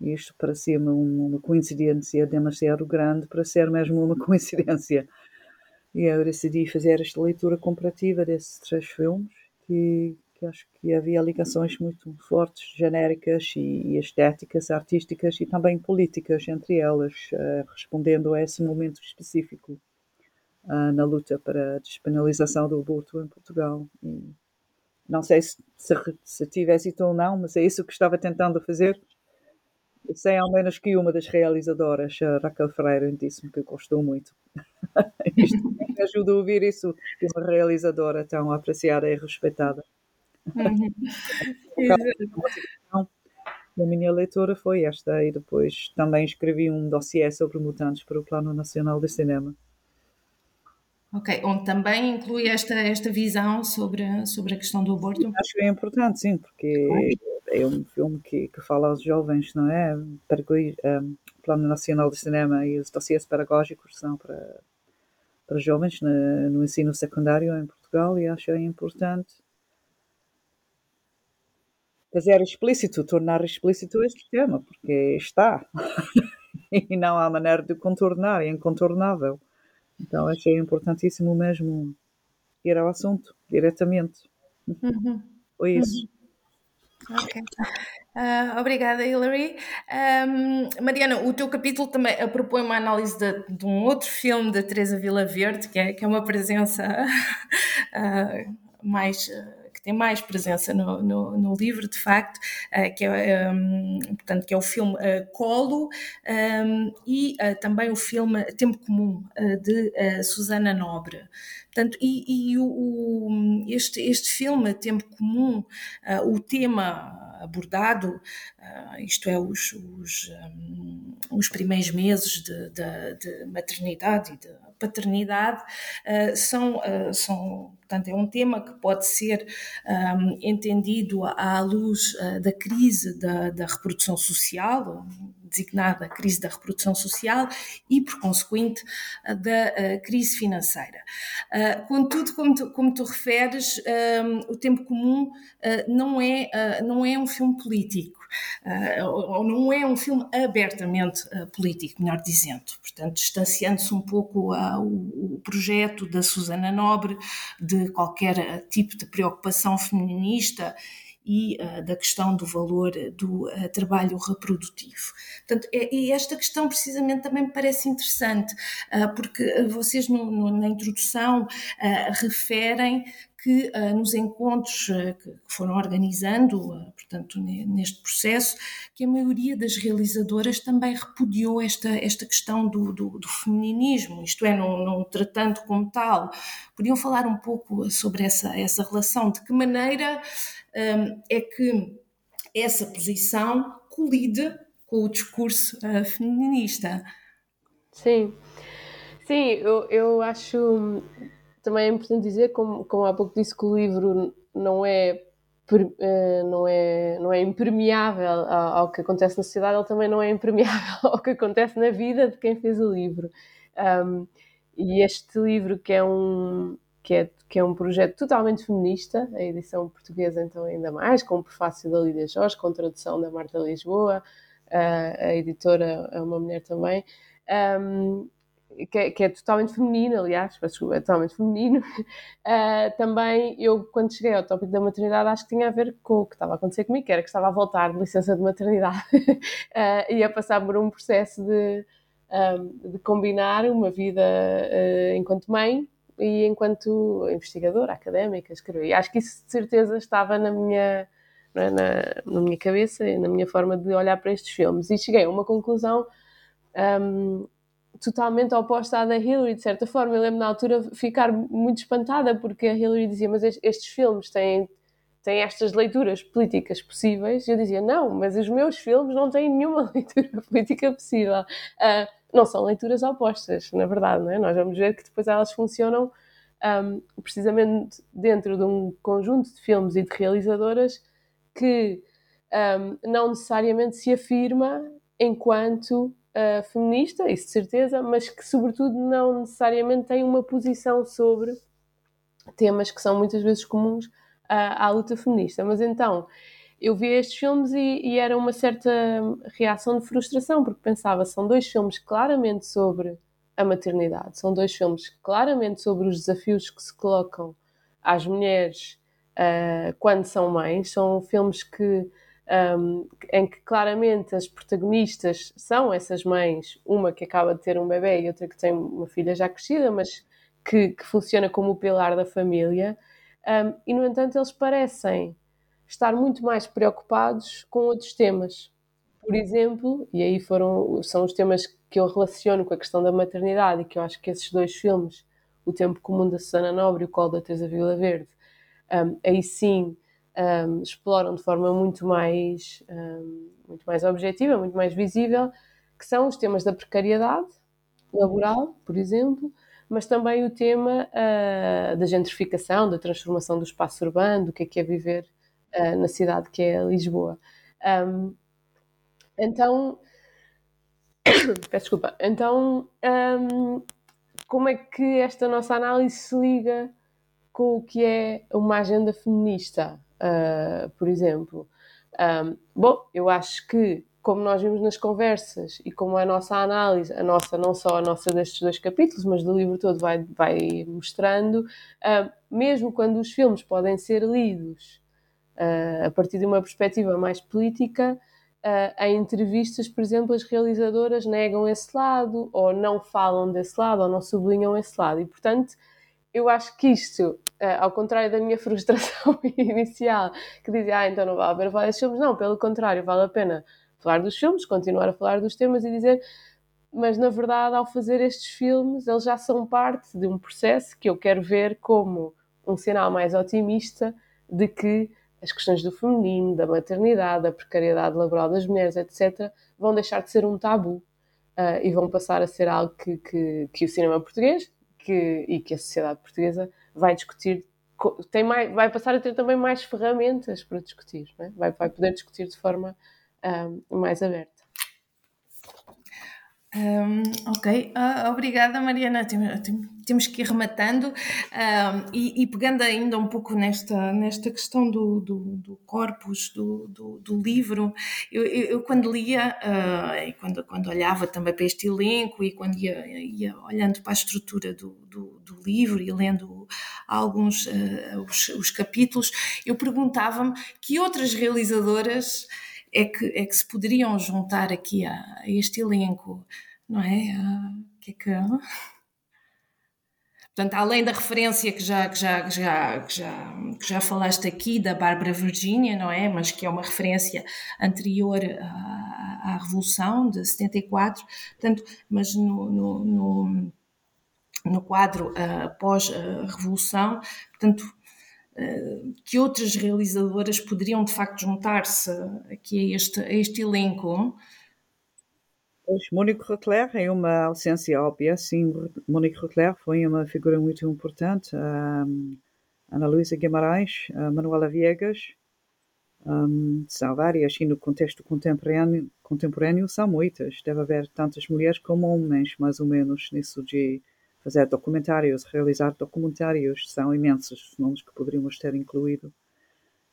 E isto parecia-me uma coincidência demasiado grande para ser mesmo uma coincidência. E eu decidi fazer esta leitura comparativa desses três filmes, que, que acho que havia ligações muito fortes, genéricas e, e estéticas, artísticas e também políticas entre elas, uh, respondendo a esse momento específico uh, na luta para a despenalização do aborto em Portugal. E não sei se, se, se tive êxito ou não, mas é isso que estava tentando fazer sei ao menos que uma das realizadoras, Raquel Freire, disse-me que gostou muito. Isto me ajuda a ouvir isso de uma realizadora tão apreciada e respeitada. Uhum. a minha leitura foi esta, e depois também escrevi um dossiê sobre mutantes para o Plano Nacional de Cinema. Ok, onde também inclui esta, esta visão sobre, sobre a questão do aborto? Acho que é importante, sim, porque é um filme que, que fala aos jovens, não é? Um, Plano Nacional de Cinema e os dossiês pedagógicos são para, para jovens no, no ensino secundário em Portugal e acho importante fazer explícito, tornar explícito este tema, porque está. e não há maneira de contornar, é incontornável. Então achei importantíssimo mesmo ir ao assunto diretamente. Uhum. Foi isso. Uhum. Ok. Uh, obrigada, Hilary. Um, Mariana, o teu capítulo também propõe uma análise de, de, um outro filme da Teresa Vila Verde, que é, que é uma presença uh, mais tem mais presença no, no, no livro, de facto, uh, que, é, um, portanto, que é o filme uh, Colo um, e uh, também o filme Tempo Comum, de Susana Nobre. Portanto, e, e o, o, este, este filme, Tempo Comum, o tema abordado, isto é, os, os, um, os primeiros meses de, de, de maternidade e de paternidade uh, são, uh, são, portanto, é um tema que pode ser um, entendido à luz uh, da crise da, da reprodução social, designada crise da reprodução social e, por consequente, da crise financeira. Contudo, como tu, como tu referes, o tempo comum não é, não é um filme político. Uh, ou não é um filme abertamente uh, político, melhor dizendo. Portanto, distanciando-se um pouco o, o, projeto da Susana Nobre de qualquer tipo de preocupação feminista e uh, da questão do valor do uh, trabalho reprodutivo. Portanto, é, e esta questão precisamente também me parece interessante, uh, porque vocês no, no, na introdução referem que uh, nos encontros uh, que foram organizando, uh, portanto, neste processo, que a maioria das realizadoras também repudiou esta, esta questão do, do, do femininismo, isto é, não, não, tratando como tal. Podiam falar um pouco sobre essa, essa relação, de que maneira é que essa posição colide com o discurso feminista? Sim, sim, eu, eu acho também é importante dizer, como, como há pouco disse, que o livro não é, eh, não é, não é impermeável ao, que acontece na sociedade, ele também não é impermeável ao que acontece na vida de quem fez o livro. Um, e este livro, que é um, que é, que é um projeto totalmente feminista, a edição portuguesa então ainda mais, com o prefácio da Lídia Jorge, com tradução da Marta Lisboa, a, a editora é uma mulher também, um, que é, que é, totalmente feminino, aliás, é totalmente feminino. Uh, também eu, quando cheguei ao tópico da maternidade, acho que tinha a ver com o que estava a acontecer comigo, que era que estava a voltar de licença de maternidade uh, e a passar por um processo de, um, de combinar uma vida uh, enquanto mãe e enquanto investigadora académica, escrever. E acho que isso de certeza estava na minha, na, na minha cabeça e na minha forma de olhar para estes filmes. E cheguei a uma conclusão. Um, totalmente oposta à da Hillary, de certa forma. Eu lembro na altura ficar muito espantada porque a Hillary dizia: Mas estes filmes têm, têm estas leituras políticas possíveis. E eu dizia: Não, mas os meus filmes não têm nenhuma leitura política possível. Uh, não são leituras opostas, na verdade, não é? Nós vamos ver que depois elas funcionam um, precisamente dentro de um conjunto de filmes e de realizadoras que um, não necessariamente se afirma enquanto uh, feminista, isso de certeza, mas que, sobretudo, não necessariamente tem uma posição sobre temas que são muitas vezes comuns uh, à luta feminista. Mas então, eu vi estes filmes e, e, era uma certa reação de frustração, porque pensava, são dois filmes claramente sobre a maternidade, são dois filmes claramente sobre os desafios que se colocam às mulheres uh, quando são mães, são filmes que um, em que claramente as protagonistas são essas mães, uma que acaba de ter um bebê e outra que tem uma filha já crescida, mas que, que funciona como o pilar da família, um, e no entanto eles parecem estar muito mais preocupados com outros temas. Por exemplo, e aí foram, são os temas que eu relaciono com a questão da maternidade e que eu acho que esses dois filmes, O Tempo Comum da Susana Nobre e O Colo da Teresa Vila Verde, um, aí sim um, exploram de forma muito mais, um, muito mais objetiva, muito mais visível, que são os temas da precariedade laboral, por exemplo, mas também o tema uh, da gentrificação, da transformação do espaço urbano, do que é que é viver uh, na cidade que é Lisboa. Um, então, peço desculpa, então como é que esta nossa análise se liga com o que é uma agenda feminista? Uh, por exemplo. Um, bom, eu acho que como nós vimos nas conversas e como a nossa análise, a nossa, não só a nossa destes dois capítulos, mas do livro todo vai, vai mostrando, uh, mesmo quando os filmes podem ser lidos uh, a partir de uma perspectiva mais política, uh, em entrevistas, por exemplo, as realizadoras negam esse lado, ou não falam desse lado, ou não sublinham esse lado. E, portanto, eu acho que isto, ao contrário da minha frustração inicial, que dizia, ah, então não vale a pena falar desses filmes, não, pelo contrário, vale a pena falar dos filmes, continuar a falar dos temas e dizer, mas na verdade, ao fazer estes filmes, eles já são parte de um processo que eu quero ver como um sinal mais otimista de que as questões do feminino, da maternidade, da precariedade laboral das mulheres, etc., vão deixar de ser um tabu uh, e vão passar a ser algo que, que, que o cinema português que, e que a sociedade portuguesa vai discutir tem mais, vai passar a ter também mais ferramentas para discutir, é? vai, vai poder discutir de forma um, mais aberta. Um, ok, uh, obrigada Mariana. Temos que ir rematando e, e, pegando ainda um pouco nesta, nesta questão do, do, do corpus do, do, do livro. Eu, eu, eu, quando lia uh, e quando, quando olhava também para este elenco e quando ia, ia olhando para a estrutura do, do, do livro e lendo alguns uh, os, os capítulos, eu perguntava-me que outras realizadoras é que, é que se poderiam juntar aqui a, a este elenco, não é? que é que... Portanto, além da referência que já, que já, que já, que já, que já falaste aqui da Bárbara Virginia, não é? Mas que é uma referência anterior à, à Revolução de 74, portanto, mas no, no, no, no quadro uh, após a Revolução, portanto, que outras realizadoras poderiam de facto juntar-se aqui a este, a este elenco? Pois, Monique Rotler é uma ausência óbvia, sim, Monique Rotler foi uma figura muito importante, um, Ana Luísa Guimarães, Manuela Viegas, um, são várias, e no contexto contemporâneo, contemporâneo são muitas, deve haver tantas mulheres como homens, mais ou menos, nisso de fazer documentários, realizar documentários, são imensos os nomes que poderíamos ter incluído.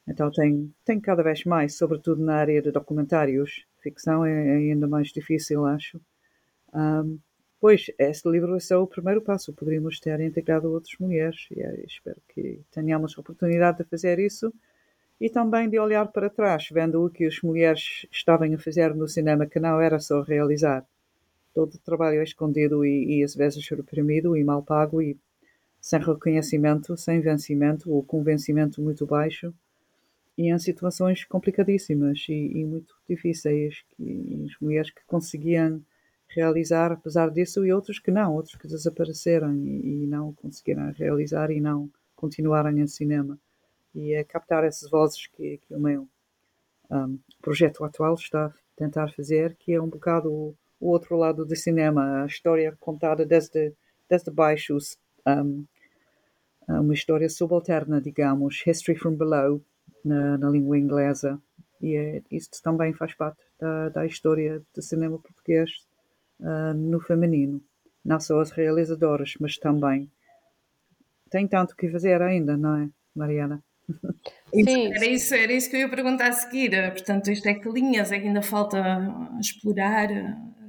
Então tem, tem cada vez mais, sobretudo na área de documentários. Ficção é, é ainda mais difícil, acho. Um, pois, este livro é só o primeiro passo. Poderíamos ter integrado outras mulheres e é, espero que tenhamos a oportunidade de fazer isso e também de olhar para trás, vendo o que as mulheres estavam a fazer no cinema, que não era só realizar todo o trabalho é escondido e, e às vezes reprimido e mal pago e sem reconhecimento, sem vencimento ou com vencimento muito baixo e em situações complicadíssimas e, e muito difíceis que as mulheres que conseguiam realizar apesar disso e outros que não, outros que desapareceram e, e não conseguiram realizar e não continuaram em cinema. E é captar essas vozes que, que o meu um, projeto atual está a tentar fazer, que é um bocado o outro lado do cinema, a história contada desde, desde baixo, um, uma história subalterna, digamos, History from Below, na, na língua inglesa. E é, isto também faz parte da, da história do cinema português uh, no feminino. Não só as realizadoras, mas também. Tem tanto que fazer ainda, não é, Mariana? Sim. Era isso, era isso que eu ia perguntar a seguir. Portanto, isto é que linhas é que ainda falta explorar?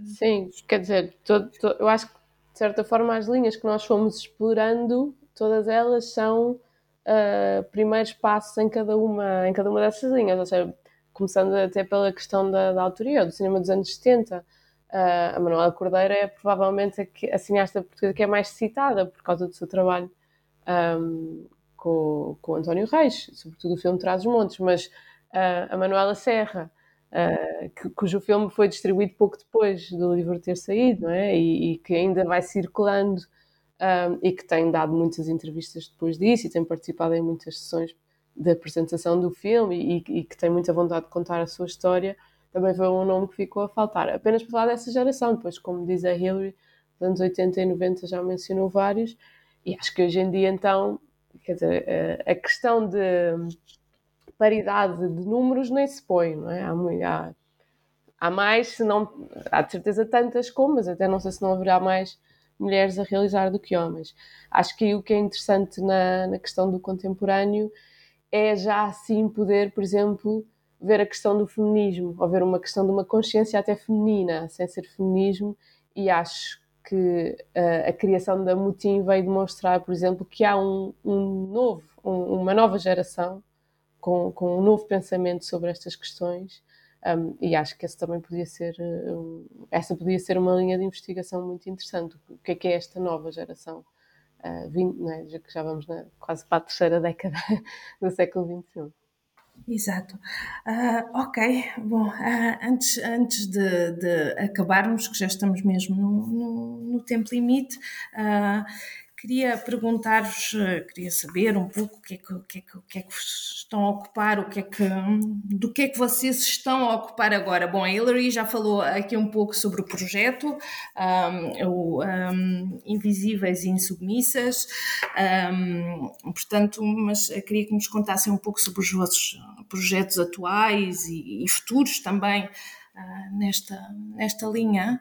Sim, quer dizer, todo, todo, eu acho que de certa forma as linhas que nós fomos explorando, todas elas são uh, primeiros passos em cada uma, em cada uma dessas linhas, ou seja, começando até pela questão da, da autoria, do cinema dos anos 70. Uh, ah, a Manuela Cordeira é provavelmente a, a cineasta portuguesa que é mais citada por causa do seu trabalho um, com, com o António Reis, sobretudo o filme Traz os Montes, mas uh, a Manuela Serra uh, que, cujo filme foi distribuído pouco depois do livro ter saído, não é? E, e que ainda vai circulando um, e que tem dado muitas entrevistas depois disso e tem participado em muitas sessões de apresentação do filme e, e, que tem muita vontade de contar a sua história, também foi um nome que ficou a faltar. Apenas para falar dessa geração, depois, como diz a Hillary, nos anos 80 e 90 já mencionou vários, e acho que hoje em dia, então, quer dizer, a questão de paridade de números nem se põe, não é? Há, há, há mais, se não, há de certeza tantas como, mas até não sei se não haverá mais mulheres a realizar do que homens. Acho que o que é interessante na, na questão do contemporâneo é já assim poder, por exemplo, ver a questão do feminismo, ou ver uma questão de uma consciência até feminina, sem ser feminismo, e acho que uh, a criação da Mutim veio demonstrar, por exemplo, que há um, um novo, um, uma nova geração com, com, um novo pensamento sobre estas questões um, e acho que esse também podia ser, um, essa podia ser uma linha de investigação muito interessante. O que é que é esta nova geração? Uh, 20, né, já que já vamos na, quase para a terceira década do século XXI. Exato. Uh, ok, bom, uh, antes, antes de, de, acabarmos, que já estamos mesmo no, no, no tempo limite, uh, Queria perguntar-vos, eh, queria saber um pouco o que, é que, que é que, que é que estão a ocupar, o que é que, do que é que vocês estão a ocupar agora. Bom, a Hillary já falou aqui um pouco sobre o projeto, um, o um, Invisíveis e Insubmissas, um, portanto, mas queria que nos contassem um pouco sobre os vossos projetos atuais e, e futuros também uh, nesta, nesta linha.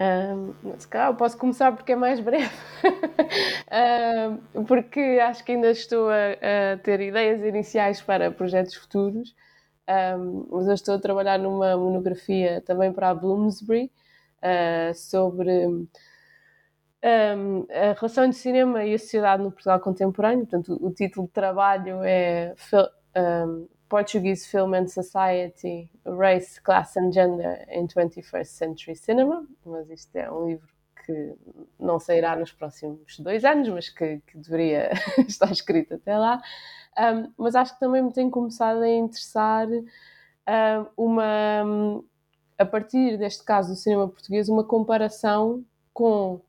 Um, se calhar eu posso começar porque é mais breve, um, porque acho que ainda estou a, a, ter ideias iniciais para projetos futuros, um, mas eu estou a trabalhar numa monografia também para a Bloomsbury uh, sobre a relação de cinema e a sociedade no Portugal contemporâneo. Portanto, o título de trabalho é Portuguese Film and Society, Race, Class and Gender in 21st Century Cinema, mas isto é um livro que não sairá nos próximos dois anos, mas que, que deveria estar escrito até lá. Um, mas acho que também me tem começado a interessar um, uma, a partir deste caso do cinema português, uma comparação com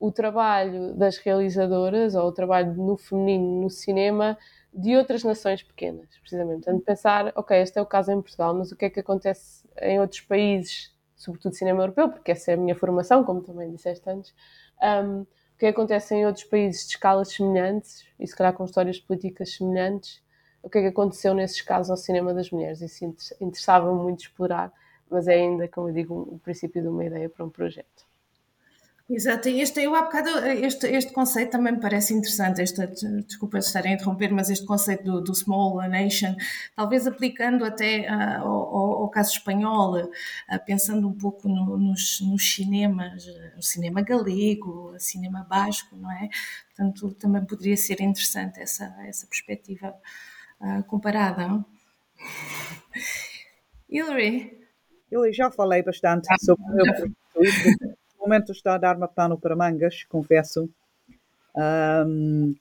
o trabalho das realizadoras ou o trabalho no feminino no cinema de outras nações pequenas, precisamente. Portanto, pensar, ok, este é o caso em Portugal, mas o que é que acontece em outros países, sobretudo cinema europeu, porque essa é a minha formação, como também disseste antes, um, o que acontece em outros países de escalas semelhantes, e se calhar com histórias políticas semelhantes, o que é que aconteceu nesses casos ao cinema das mulheres. Isso interessava-me muito explorar, mas é ainda, como eu digo, o princípio de uma ideia para um projeto. Exato, e este, eu há bocado, este, este conceito também me parece interessante, este, desculpa estar a interromper, mas este conceito do, do small nation, talvez aplicando até uh, ao, ao, caso espanhol, uh, pensando um pouco no, nos, nos cinemas, o cinema galego, o cinema basco, não é? Portanto, também poderia ser interessante essa, essa perspectiva uh, comparada. Hillary? Eu já falei bastante sobre o meu momento está a dar-me pano para mangas, confesso. Um,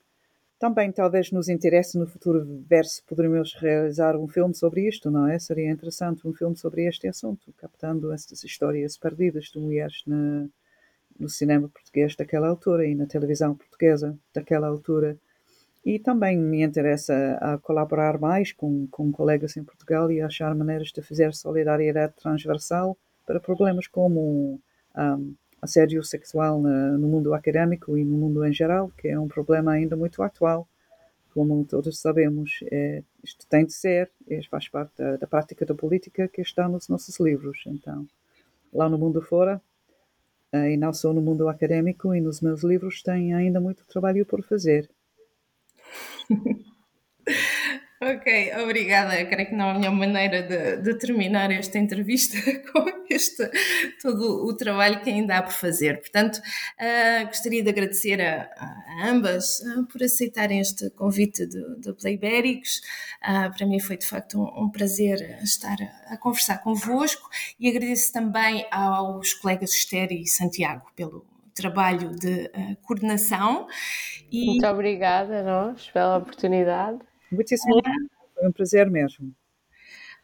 também talvez nos interesse no futuro ver se poderíamos realizar um filme sobre isto, não é? Seria interessante um filme sobre este assunto, captando estas histórias perdidas de mulheres na, no cinema português daquela altura e na televisão portuguesa daquela altura. E também me interessa a colaborar mais com, com colegas em Portugal e achar maneiras de fazer solidariedade transversal para problemas como um, assédio sexual no mundo académico e no mundo em geral, que é um problema ainda muito atual. Como todos sabemos, é, isto tem de ser, é, faz parte da, da, prática da política que está nos nossos livros. Então, lá no mundo fora, eh, e não só no mundo académico e nos meus livros, tem ainda muito trabalho por fazer. Ok, obrigada. Creio que não há melhor maneira de, de, terminar esta entrevista com este todo o trabalho que ainda há por fazer. Portanto, uh, gostaria de agradecer a, a ambas uh, por aceitarem este convite do, do Playbéricos. Uh, para mim foi de facto um, um, prazer estar a, a conversar convosco e agradeço também aos colegas Esther e Santiago pelo trabalho de coordenação. E... Muito obrigada a nós pela oportunidade. Muitíssimo obrigada. Foi um prazer mesmo.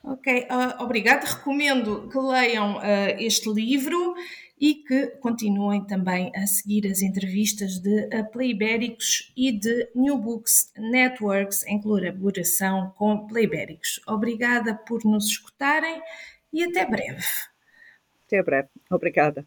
Ok, uh, obrigada. Recomendo que leiam uh, este livro e que continuem também a seguir as entrevistas de uh, Playbéricos e de New Books Networks em colaboração com Playbéricos. Obrigada por nos escutarem e até breve. Até breve. Obrigada.